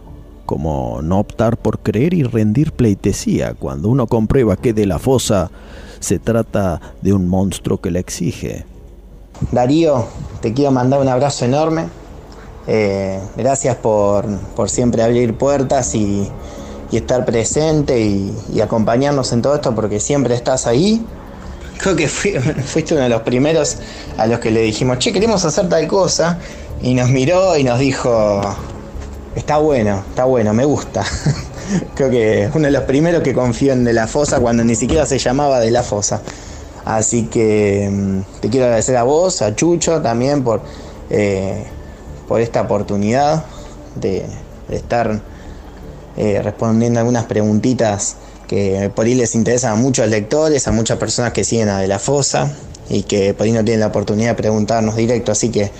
como no optar por creer y rendir pleitesía cuando uno comprueba que de la fosa se trata de un monstruo que la exige. Darío, te quiero mandar un abrazo enorme. Eh, gracias por, por siempre abrir puertas y, y estar presente y, acompañarnos en todo esto porque siempre estás ahí. Creo que fui- [laughs] fuiste uno de los primeros a los que le dijimos, che, queremos hacer tal cosa. Y nos miró y nos dijo, está bueno, está bueno, me gusta. [laughs] Creo que uno de los primeros que confió en De La Fosa cuando ni siquiera se llamaba De La Fosa. Así que mm, te quiero agradecer a vos, a Chucho también por, eh, por esta oportunidad de estar eh, respondiendo algunas preguntitas que por ahí les interesan a muchos lectores, a muchas personas que siguen a De La Fosa y que por ahí no tienen la oportunidad de preguntarnos directo. Así que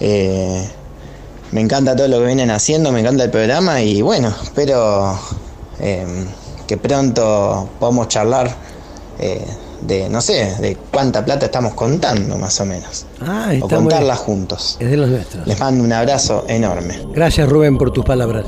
eh, me encanta todo lo que vienen haciendo, me encanta el programa y bueno, espero eh, que pronto podamos charlar eh, de, no sé, de cuánta plata estamos contando más o menos. Ah, o contarla juntos. Es de los nuestros. Les mando un abrazo enorme. Gracias Rubén por tus palabras.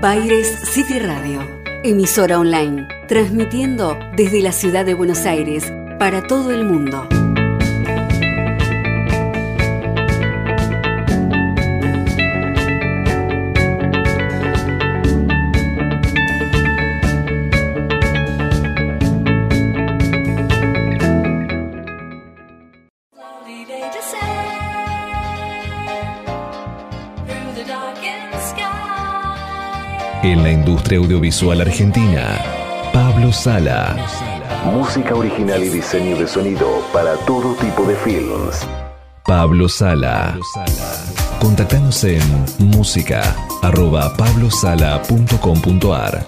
Baires City Radio, emisora online, transmitiendo desde la ciudad de Buenos Aires para todo el mundo. Industria audiovisual argentina, Pablo Sala. Música original y diseño de sonido para todo tipo de films. Pablo Sala. Contactanos en música arroba pablosala.com.ar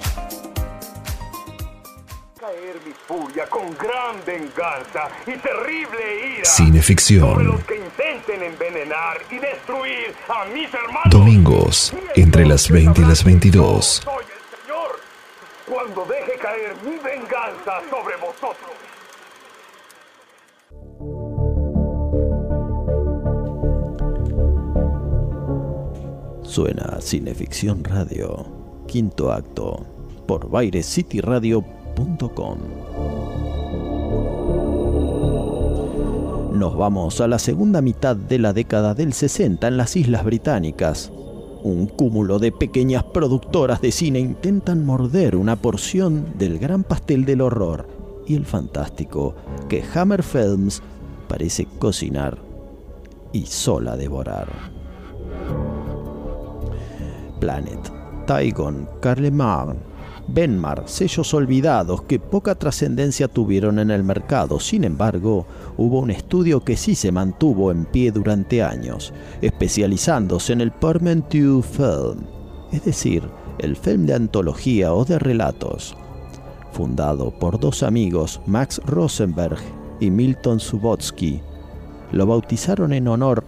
Caer mi furia con gran venganza y terrible ira. Cineficción. Los que intenten envenenar y destruir a mis hermanos. Domingos, entre las 20 y las 22. Soy el Señor. Cuando deje caer mi sobre vosotros. Suena Cineficción Radio, quinto acto, por bairescityradio.com. Nos vamos a la segunda mitad de la década del 60 en las Islas Británicas. Un cúmulo de pequeñas productoras de cine intentan morder una porción del gran pastel del horror. Y el fantástico que Hammer Films parece cocinar y sola devorar. Planet, Tygon, Carlemar, Benmar, sellos olvidados que poca trascendencia tuvieron en el mercado. Sin embargo, hubo un estudio que sí se mantuvo en pie durante años, especializándose en el Portmanteau Film, es decir, el film de antología o de relatos. Fundado por dos amigos, Max Rosenberg y Milton Subotsky, lo bautizaron en honor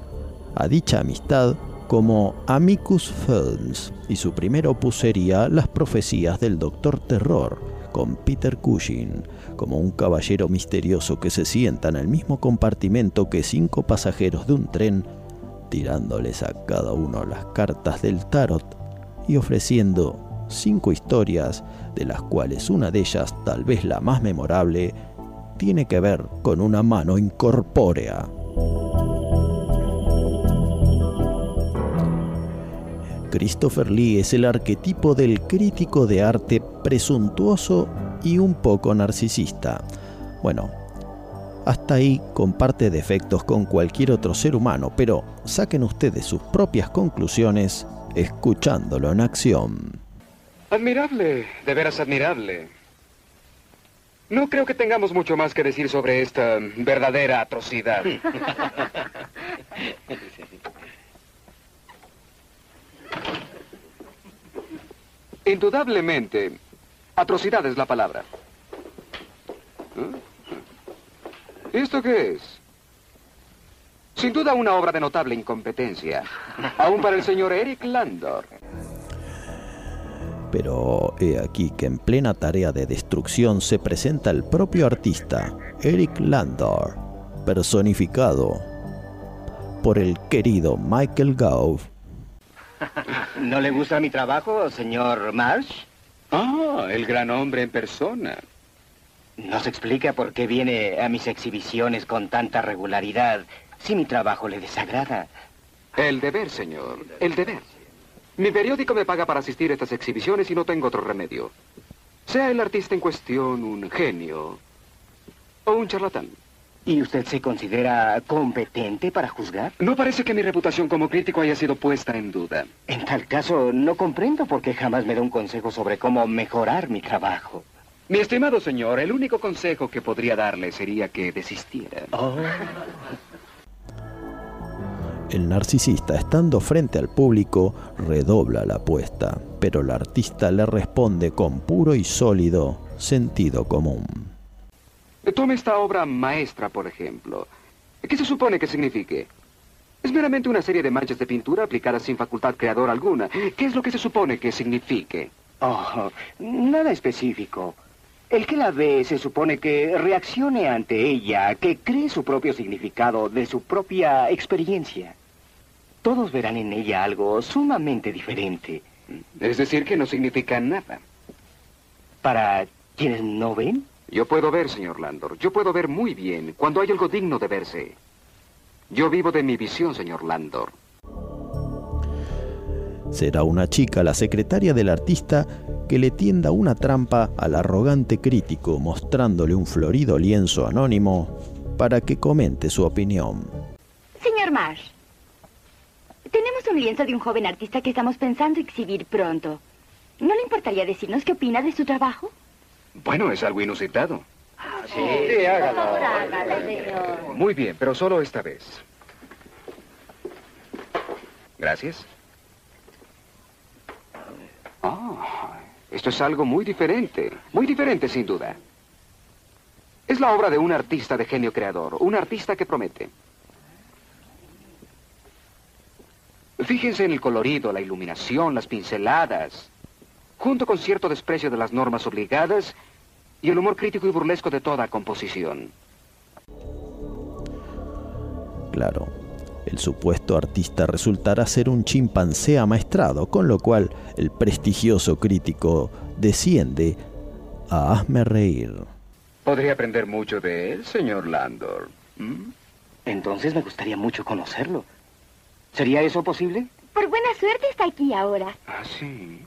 a dicha amistad como Amicus Films y su primer opus sería Las profecías del Doctor Terror, con Peter Cushing como un caballero misterioso que se sienta en el mismo compartimento que cinco pasajeros de un tren, tirándoles a cada uno las cartas del tarot y ofreciendo cinco historias, de las cuales una de ellas, tal vez la más memorable, tiene que ver con una mano incorpórea. Christopher Lee es el arquetipo del crítico de arte presuntuoso y un poco narcisista. Bueno, hasta ahí comparte defectos con cualquier otro ser humano, pero saquen ustedes sus propias conclusiones escuchándolo en acción. Admirable, de veras admirable. No creo que tengamos mucho más que decir sobre esta verdadera atrocidad. [laughs] Indudablemente, atrocidad es la palabra. ¿Eh? ¿Esto qué es? Sin duda una obra de notable incompetencia, aún para el señor Eric Landor. Pero he aquí que en plena tarea de destrucción se presenta el propio artista, Eric Landor, personificado por el querido Michael Gove. ¿No le gusta mi trabajo, señor Marsh? Ah, el gran hombre en persona. ¿Nos explica por qué viene a mis exhibiciones con tanta regularidad si mi trabajo le desagrada? El deber, señor, el deber. Mi periódico me paga para asistir a estas exhibiciones y no tengo otro remedio. Sea el artista en cuestión un genio o un charlatán. ¿Y usted se considera competente para juzgar? No parece que mi reputación como crítico haya sido puesta en duda. En tal caso, no comprendo por qué jamás me da un consejo sobre cómo mejorar mi trabajo. Mi estimado señor, el único consejo que podría darle sería que desistiera. Oh. El narcisista, estando frente al público, redobla la apuesta, pero el artista le responde con puro y sólido sentido común. Tome esta obra maestra, por ejemplo. ¿Qué se supone que signifique? Es meramente una serie de manchas de pintura aplicadas sin facultad creadora alguna. ¿Qué es lo que se supone que signifique? Oh, nada específico. El que la ve se supone que reaccione ante ella, que cree su propio significado de su propia experiencia. Todos verán en ella algo sumamente diferente. Es decir, que no significa nada. Para quienes no ven, Yo puedo ver, señor Landor. Yo puedo ver muy bien cuando hay algo digno de verse. Yo vivo de mi visión, señor Landor. Será una chica, la secretaria del artista, que le tienda una trampa al arrogante crítico mostrándole un florido lienzo anónimo para que comente su opinión. Señor Marsh, tenemos un lienzo de un joven artista que estamos pensando exhibir pronto. ¿No le importaría decirnos qué opina de su trabajo? Bueno, es algo inusitado. Sí, hágalo. Muy bien, pero solo esta vez. Gracias. Ah, esto es algo muy diferente. Muy diferente, sin duda. Es la obra de un artista de genio creador. Un artista que promete. Fíjense en el colorido, la iluminación, las pinceladas, junto con cierto desprecio de las normas obligadas y el humor crítico y burlesco de toda composición. Claro, el supuesto artista resultará ser un chimpancé amaestrado, con lo cual el prestigioso crítico desciende a hazme reír. Podría aprender mucho de él, señor Landor. ¿Mm? entonces me gustaría mucho conocerlo. ¿Sería eso posible? Por buena suerte está aquí ahora. Ah, sí.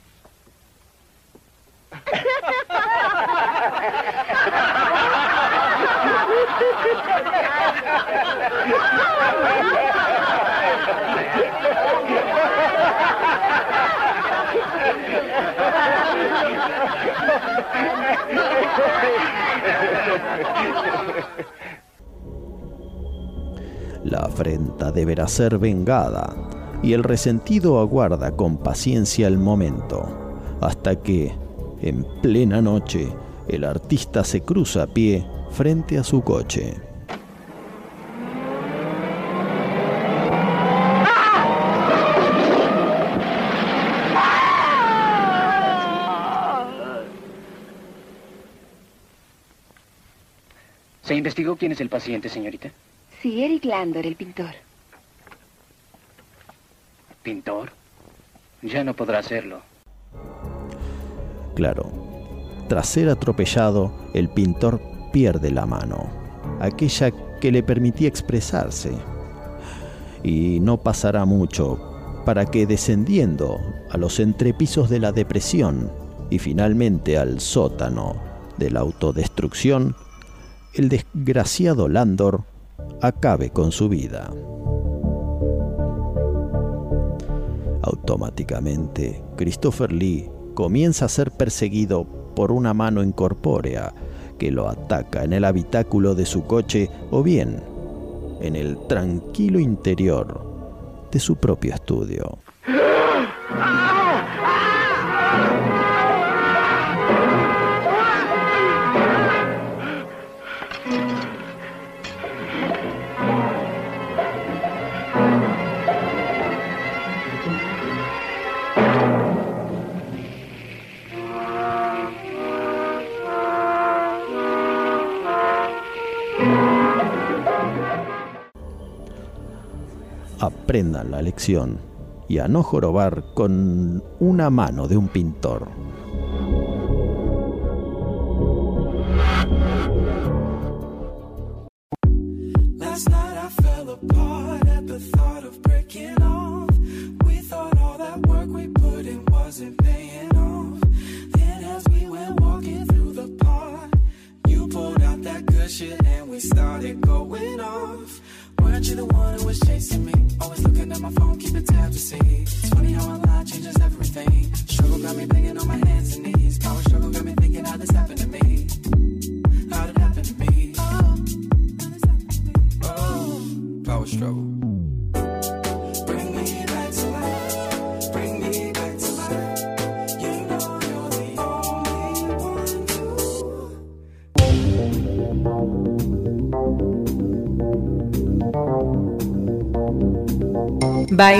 La afrenta deberá ser vengada, y el resentido aguarda con paciencia el momento, hasta que, en plena noche, el artista se cruza a pie frente a su coche. ¿Se investigó quién es el paciente, señorita? Sí, Eric Landor, el pintor. ¿Pintor? Ya no podrá hacerlo. Claro, tras ser atropellado, el pintor pierde la mano, aquella que le permitía expresarse. Y no pasará mucho para que descendiendo a los entrepisos de la depresión y finalmente al sótano de la autodestrucción, el desgraciado Landor acabe con su vida. Automáticamente, Christopher Lee comienza a ser perseguido por una mano incorpórea que lo ataca en el habitáculo de su coche o bien en el tranquilo interior de su propio estudio. Aprendan la lección y a no jorobar con una mano de un pintor.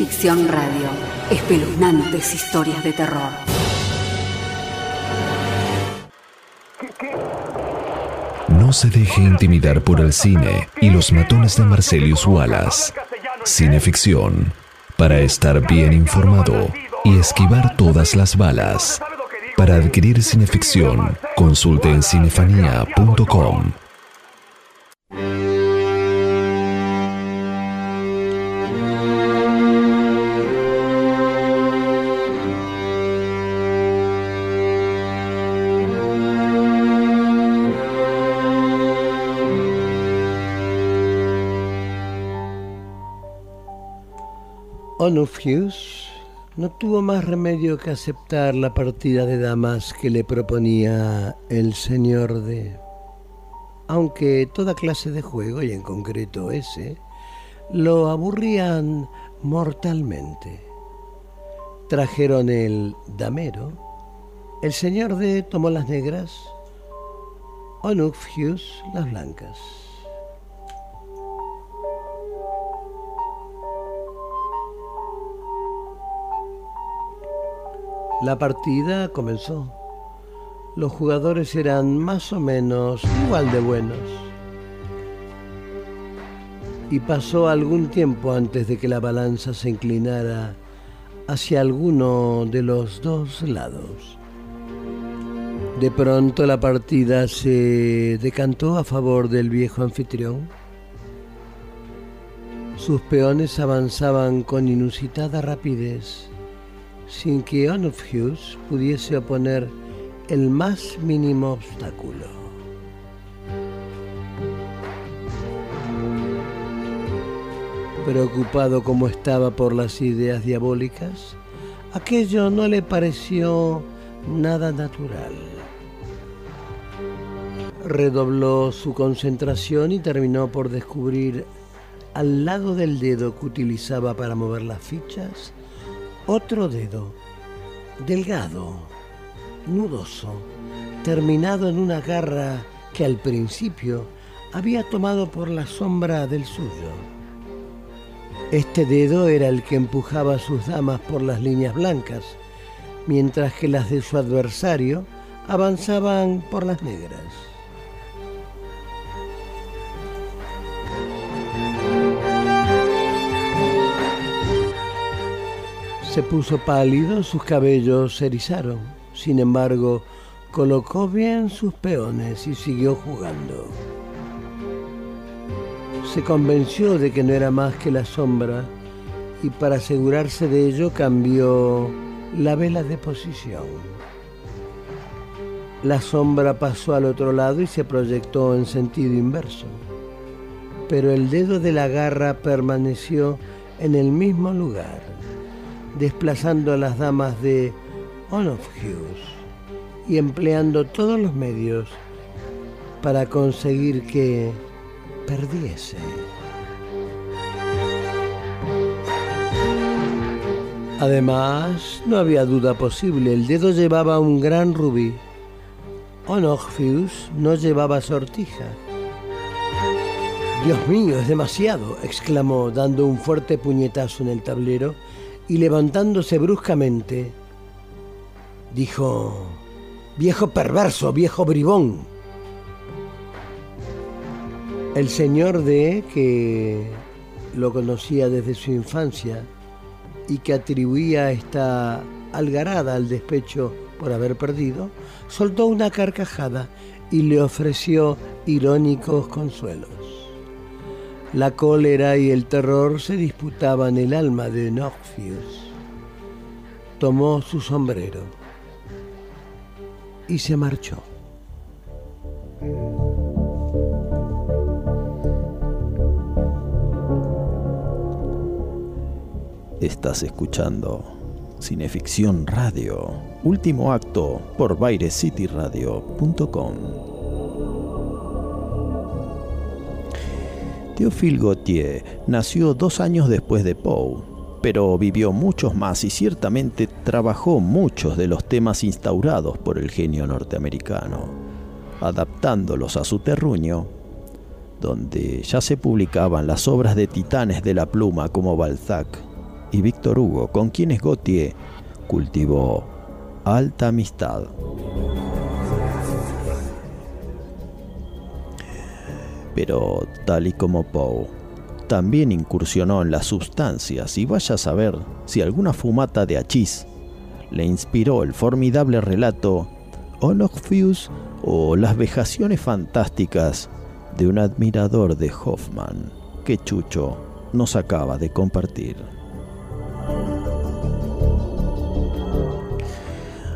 Cineficción Radio. Espeluznantes historias de terror. No se deje intimidar por el cine y los matones de Marcelius Wallace. Cineficción. Para estar bien informado y esquivar todas las balas. Para adquirir cineficción, consulte en cinefanía.com. Onufius no tuvo más remedio que aceptar la partida de damas que le proponía el señor D. Aunque toda clase de juego, y en concreto ese, lo aburrían mortalmente. Trajeron el damero, el señor D tomó las negras, Onufius las blancas. La partida comenzó. Los jugadores eran más o menos igual de buenos. Y pasó algún tiempo antes de que la balanza se inclinara hacia alguno de los dos lados. De pronto la partida se decantó a favor del viejo anfitrión. Sus peones avanzaban con inusitada rapidez sin que Onofhus pudiese oponer el más mínimo obstáculo. Preocupado como estaba por las ideas diabólicas, aquello no le pareció nada natural. Redobló su concentración y terminó por descubrir al lado del dedo que utilizaba para mover las fichas otro dedo, delgado, nudoso, terminado en una garra que al principio había tomado por la sombra del suyo. Este dedo era el que empujaba a sus damas por las líneas blancas, mientras que las de su adversario avanzaban por las negras. Se puso pálido, sus cabellos se erizaron. Sin embargo, colocó bien sus peones y siguió jugando. Se convenció de que no era más que la sombra y para asegurarse de ello cambió la vela de posición. La sombra pasó al otro lado y se proyectó en sentido inverso, pero el dedo de la garra permaneció en el mismo lugar desplazando a las damas de Onofhus y empleando todos los medios para conseguir que perdiese. Además, no había duda posible, el dedo llevaba un gran rubí. Onofrius no llevaba sortija. Dios mío, es demasiado, exclamó, dando un fuerte puñetazo en el tablero y levantándose bruscamente, dijo, viejo perverso, viejo bribón. El señor D, que lo conocía desde su infancia y que atribuía esta algarada al despecho por haber perdido, soltó una carcajada y le ofreció irónicos consuelos. La cólera y el terror se disputaban el alma de Norfius. Tomó su sombrero y se marchó. Estás escuchando Cineficción Radio, último acto por BaireCityRadio.com. Théophile Gautier nació dos años después de Poe, pero vivió muchos más y ciertamente trabajó muchos de los temas instaurados por el genio norteamericano, adaptándolos a su terruño, donde ya se publicaban las obras de titanes de la pluma como Balzac y Víctor Hugo, con quienes Gautier cultivó alta amistad. Pero tal y como Poe, también incursionó en las sustancias y vaya a saber si alguna fumata de hachís le inspiró el formidable relato Onofrius o las vejaciones fantásticas de un admirador de Hoffman que Chucho nos acaba de compartir.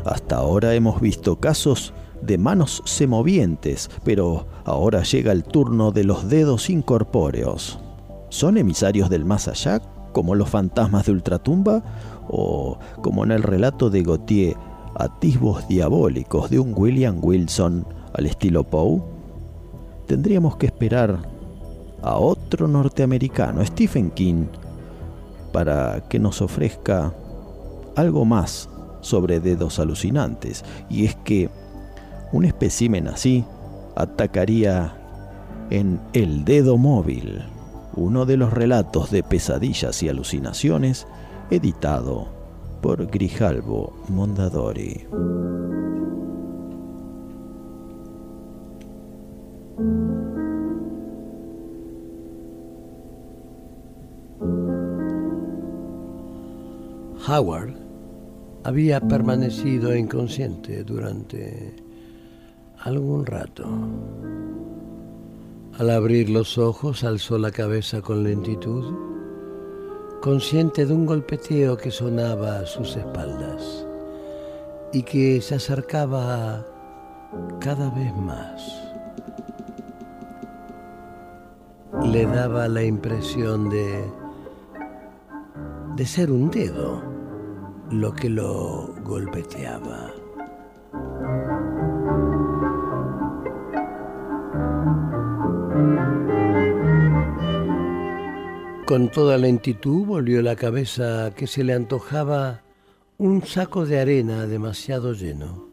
Hasta ahora hemos visto casos de manos semovientes, pero ahora llega el turno de los dedos incorpóreos. ¿Son emisarios del más allá, como los fantasmas de Ultratumba? ¿O, como en el relato de Gautier, atisbos diabólicos de un William Wilson al estilo Poe? Tendríamos que esperar a otro norteamericano, Stephen King, para que nos ofrezca algo más sobre dedos alucinantes. Y es que un espécimen así atacaría en El Dedo Móvil, uno de los relatos de pesadillas y alucinaciones editado por Grijalbo Mondadori. Howard había permanecido inconsciente durante algún rato. Al abrir los ojos alzó la cabeza con lentitud, consciente de un golpeteo que sonaba a sus espaldas y que se acercaba cada vez más. Le daba la impresión de de ser un dedo lo que lo golpeteaba. Con toda lentitud volvió la cabeza que se le antojaba un saco de arena demasiado lleno.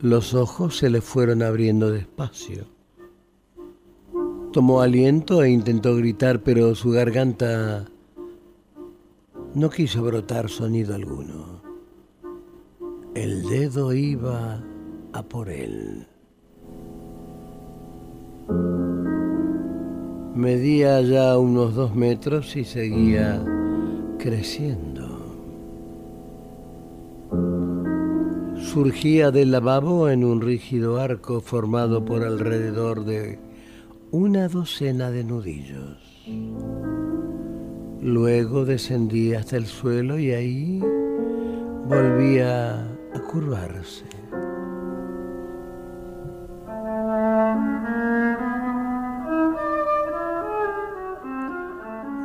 Los ojos se le fueron abriendo despacio. Tomó aliento e intentó gritar, pero su garganta no quiso brotar sonido alguno. El dedo iba a por él. Medía ya unos dos metros y seguía creciendo. Surgía del lavabo en un rígido arco formado por alrededor de una docena de nudillos. Luego descendía hasta el suelo y ahí volvía a curvarse.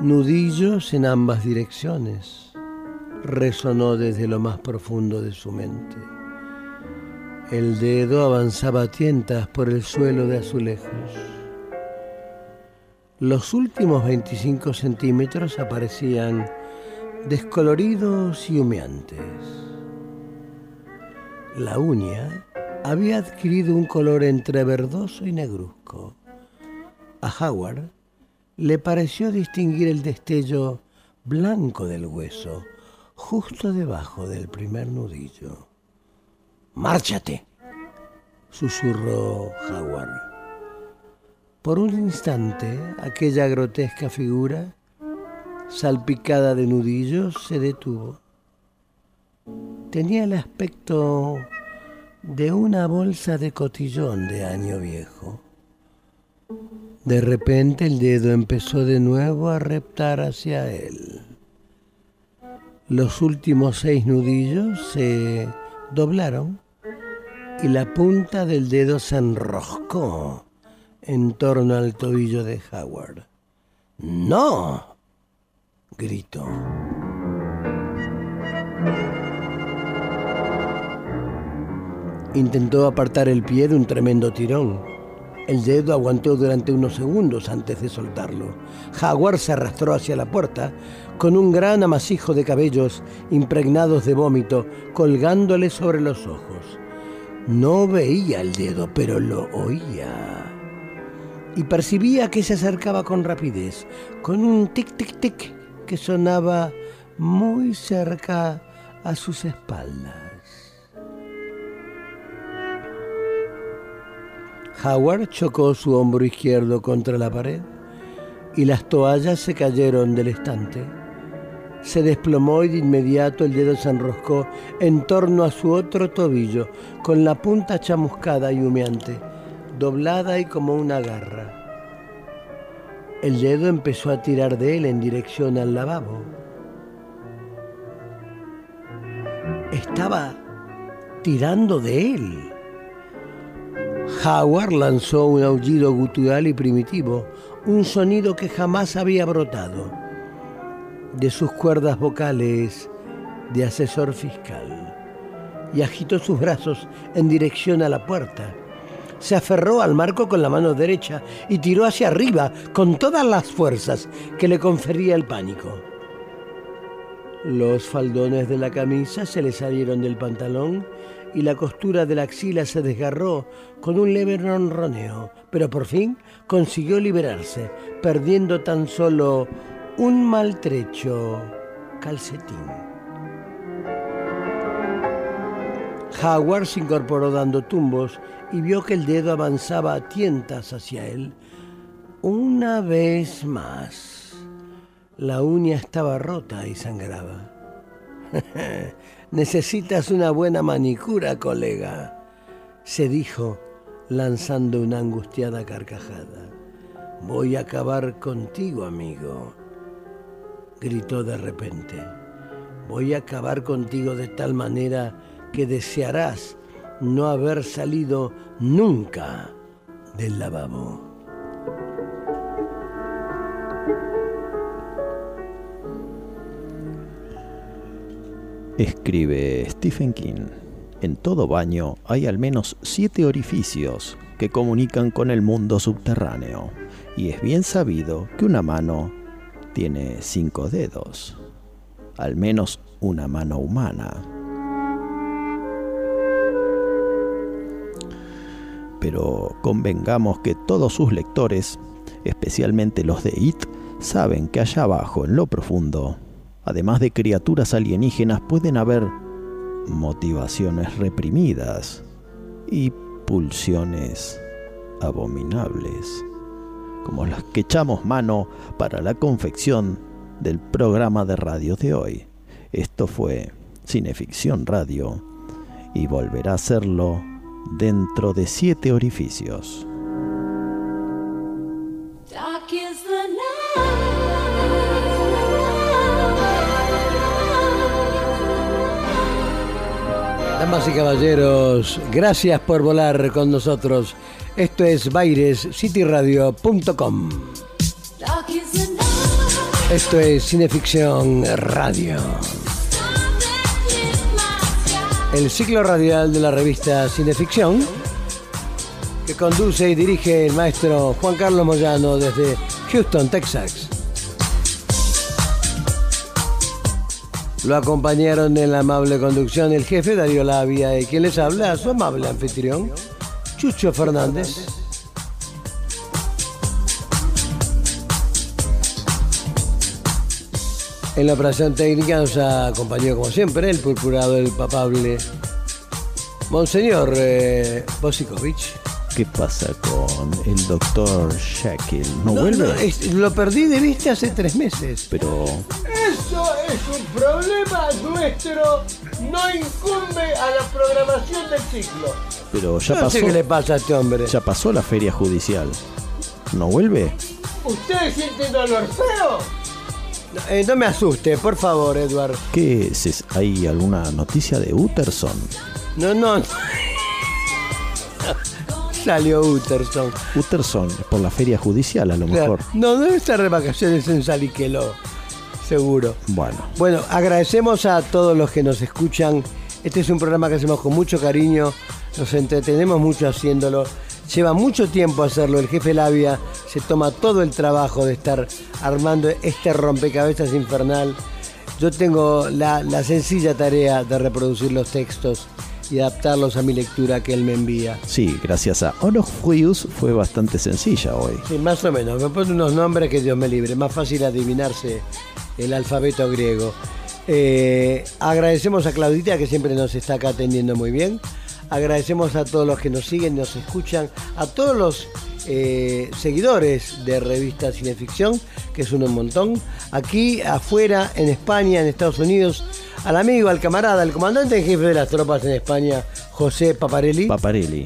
Nudillos en ambas direcciones, resonó desde lo más profundo de su mente. El dedo avanzaba a tientas por el suelo de azulejos. Los últimos 25 centímetros aparecían descoloridos y humeantes. La uña había adquirido un color entre verdoso y negruzco. A Howard le pareció distinguir el destello blanco del hueso justo debajo del primer nudillo. ¡Márchate! susurró Howard. Por un instante, aquella grotesca figura, salpicada de nudillos, se detuvo. Tenía el aspecto de una bolsa de cotillón de año viejo. De repente el dedo empezó de nuevo a reptar hacia él. Los últimos seis nudillos se doblaron y la punta del dedo se enroscó en torno al tobillo de Howard. ¡No! gritó. Intentó apartar el pie de un tremendo tirón. El dedo aguantó durante unos segundos antes de soltarlo. Jaguar se arrastró hacia la puerta con un gran amasijo de cabellos impregnados de vómito colgándole sobre los ojos. No veía el dedo, pero lo oía. Y percibía que se acercaba con rapidez, con un tic-tic-tic que sonaba muy cerca a sus espaldas. Howard chocó su hombro izquierdo contra la pared y las toallas se cayeron del estante. Se desplomó y de inmediato el dedo se enroscó en torno a su otro tobillo, con la punta chamuscada y humeante, doblada y como una garra. El dedo empezó a tirar de él en dirección al lavabo. Estaba tirando de él. Howard lanzó un aullido gutural y primitivo, un sonido que jamás había brotado de sus cuerdas vocales de asesor fiscal y agitó sus brazos en dirección a la puerta. Se aferró al marco con la mano derecha y tiró hacia arriba con todas las fuerzas que le confería el pánico. Los faldones de la camisa se le salieron del pantalón y la costura de la axila se desgarró con un leve ronroneo, pero por fin consiguió liberarse, perdiendo tan solo un maltrecho calcetín. Howard se incorporó dando tumbos y vio que el dedo avanzaba a tientas hacia él. Una vez más, la uña estaba rota y sangraba. [laughs] Necesitas una buena manicura, colega, se dijo, lanzando una angustiada carcajada. Voy a acabar contigo, amigo, gritó de repente. Voy a acabar contigo de tal manera que desearás no haber salido nunca del lavabo. Escribe Stephen King. En todo baño hay al menos siete orificios que comunican con el mundo subterráneo, y es bien sabido que una mano tiene cinco dedos, al menos una mano humana. Pero convengamos que todos sus lectores, especialmente los de It, saben que allá abajo, en lo profundo, además de criaturas alienígenas, pueden haber motivaciones reprimidas y pulsiones abominables, como las que echamos mano para la confección del programa de radio de hoy. Esto fue Cineficción Radio y volverá a serlo dentro de siete orificios. Damas y caballeros, gracias por volar con nosotros. Esto es bairescityradio.com. Esto es Cineficción Radio. El ciclo radial de la revista Cineficción, que conduce y dirige el maestro Juan Carlos Moyano desde Houston, Texas. Lo acompañaron en la amable conducción el jefe Darío Labia y quien les habla, su amable anfitrión, Chucho Fernández. En la operación técnica nos acompañó como siempre el purpurado, el papable Monseñor eh. ¿Qué pasa con el doctor Shackle? ¿No, No, vuelve? no, es- lo perdí de vista hace tres meses. Pero Eso es un problema nuestro, no incumbe a la programación del ciclo. pero ya no pasó. sé qué le pasa a este hombre. Ya pasó la feria judicial. ¿No vuelve? ¿Ustedes sienten dolor feo? No, eh, no me asuste, por favor, Edward. ¿Qué es? es- ¿Hay alguna noticia de Utterson? No, no. [laughs] Salió Utterson. Utterson por la feria judicial a lo mejor. No, debe estar de vacaciones en Saliqueló. Seguro. Bueno, Bueno, agradecemos a todos los que nos escuchan. Este es un programa que hacemos con mucho cariño. Nos entretenemos mucho haciéndolo. Lleva mucho tiempo hacerlo. El jefe Labia se toma todo el trabajo de estar armando este rompecabezas infernal. Yo tengo la, la sencilla tarea de reproducir los textos y adaptarlos a mi lectura que él me envía. sí, gracias a Frius fue bastante sencilla hoy. Sí, más o menos. Me pone unos nombres que Dios me libre. Más fácil adivinarse el alfabeto griego. Eh, agradecemos a Claudita que siempre nos está acá atendiendo muy bien. Agradecemos a todos los que nos siguen, nos escuchan, a todos los eh, seguidores de revista Cineficción, que es un montón. Aquí afuera, en España, en Estados Unidos, al amigo, al camarada, al comandante en jefe de las tropas en España, José Paparelli. Paparelli.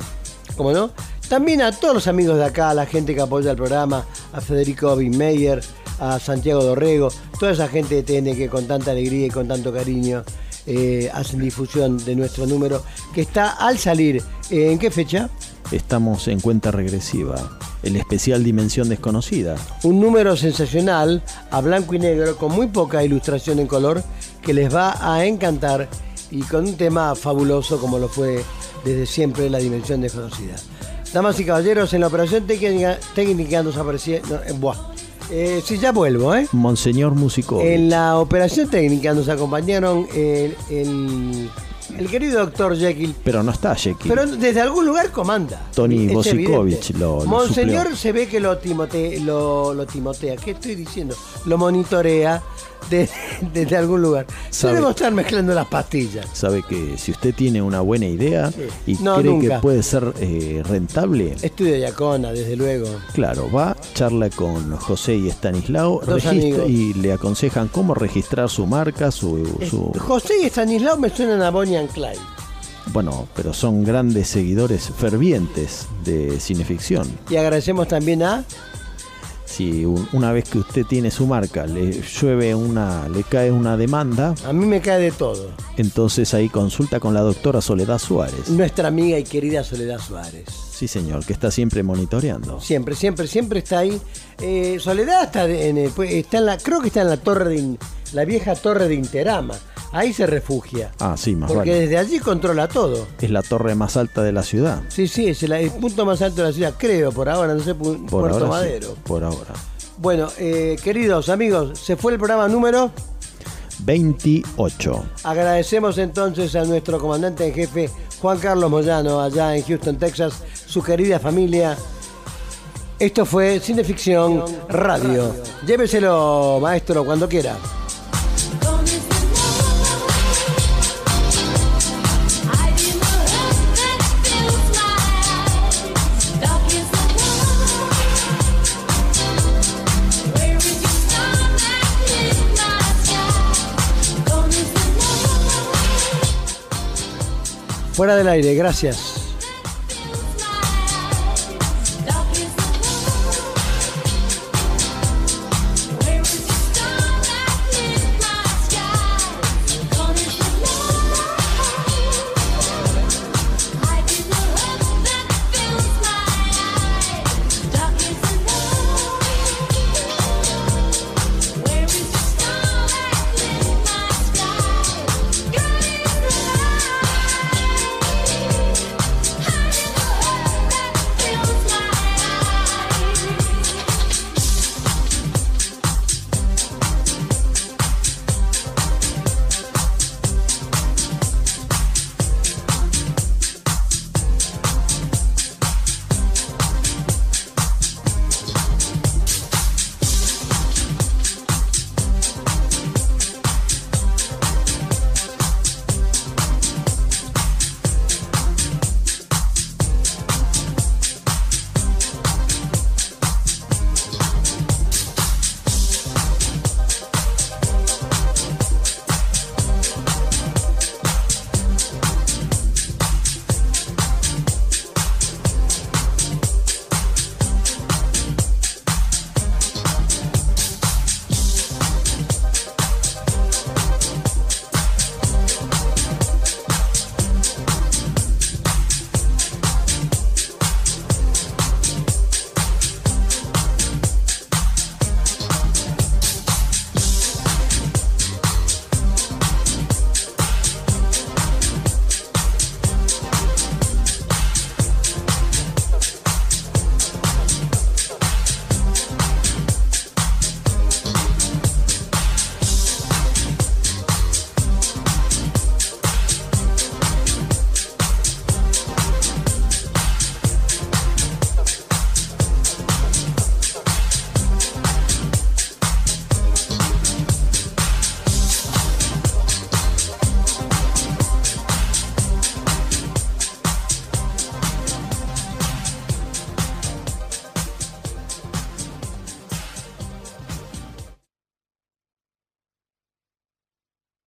¿Cómo no? También a todos los amigos de acá, a la gente que apoya el programa, a Federico Binmeyer, a Santiago Dorrego, toda esa gente de TN que con tanta alegría y con tanto cariño eh, hacen difusión de nuestro número, que está al salir. ¿En qué fecha? Estamos en cuenta regresiva. El especial Dimensión Desconocida. Un número sensacional, a blanco y negro, con muy poca ilustración en color, que les va a encantar y con un tema fabuloso como lo fue desde siempre la dimensión desconocida. Damas y caballeros, en la operación técnica, técnica nos aparecía... No, eh, buah. Eh, sí, ya vuelvo, ¿eh? Monseñor Músico. En la operación técnica nos acompañaron el, el- el querido doctor Jekyll, Pero no está Jekyll. pero desde algún lugar comanda. Tony Bosikovich lo- lo Monseñor suplió. se ve que lo, timote, lo, lo timotea. ¿Qué estoy diciendo? Lo monitorea de- desde algún lugar. Sabe- Debemos estar mezclando las pastillas. Sabe que si usted tiene una buena idea y No, cree nunca. que puede ser eh, rentable, Estudio Yacona, desde luego. claro, va, charla con José y Estanislao registra- y le aconsejan cómo registrar su marca, su, su... José y Estanislao me suenan a Bonnie and Clyde. Bueno, pero son grandes seguidores fervientes de cineficción. Y agradecemos también a Si un- una vez que usted tiene su marca, le llueve una, le cae una demanda, A mí me cae de todo. entonces ahí consulta con la doctora Soledad Suárez. Nuestra amiga y querida Soledad Suárez. Sí, señor, que está siempre monitoreando. Siempre, siempre, siempre está ahí. Eh, Soledad está, en pues, está en la, creo que está en la torre de, la vieja torre de Interama. Ahí se refugia. Ah, sí, más Porque vale. desde allí controla todo. Es la torre más alta de la ciudad. Sí, sí, es el, el punto más alto de la ciudad, creo, por ahora, no sé, Por Puerto ahora. sí, Madero. por ahora. Bueno, eh, queridos amigos, se fue el programa número. 28. Agradecemos entonces a nuestro comandante en jefe, Juan Carlos Moyano, allá en Houston, Texas, su querida familia. Esto fue Cineficción Radio. Lléveselo, maestro, cuando quiera. Fuera del aire, gracias.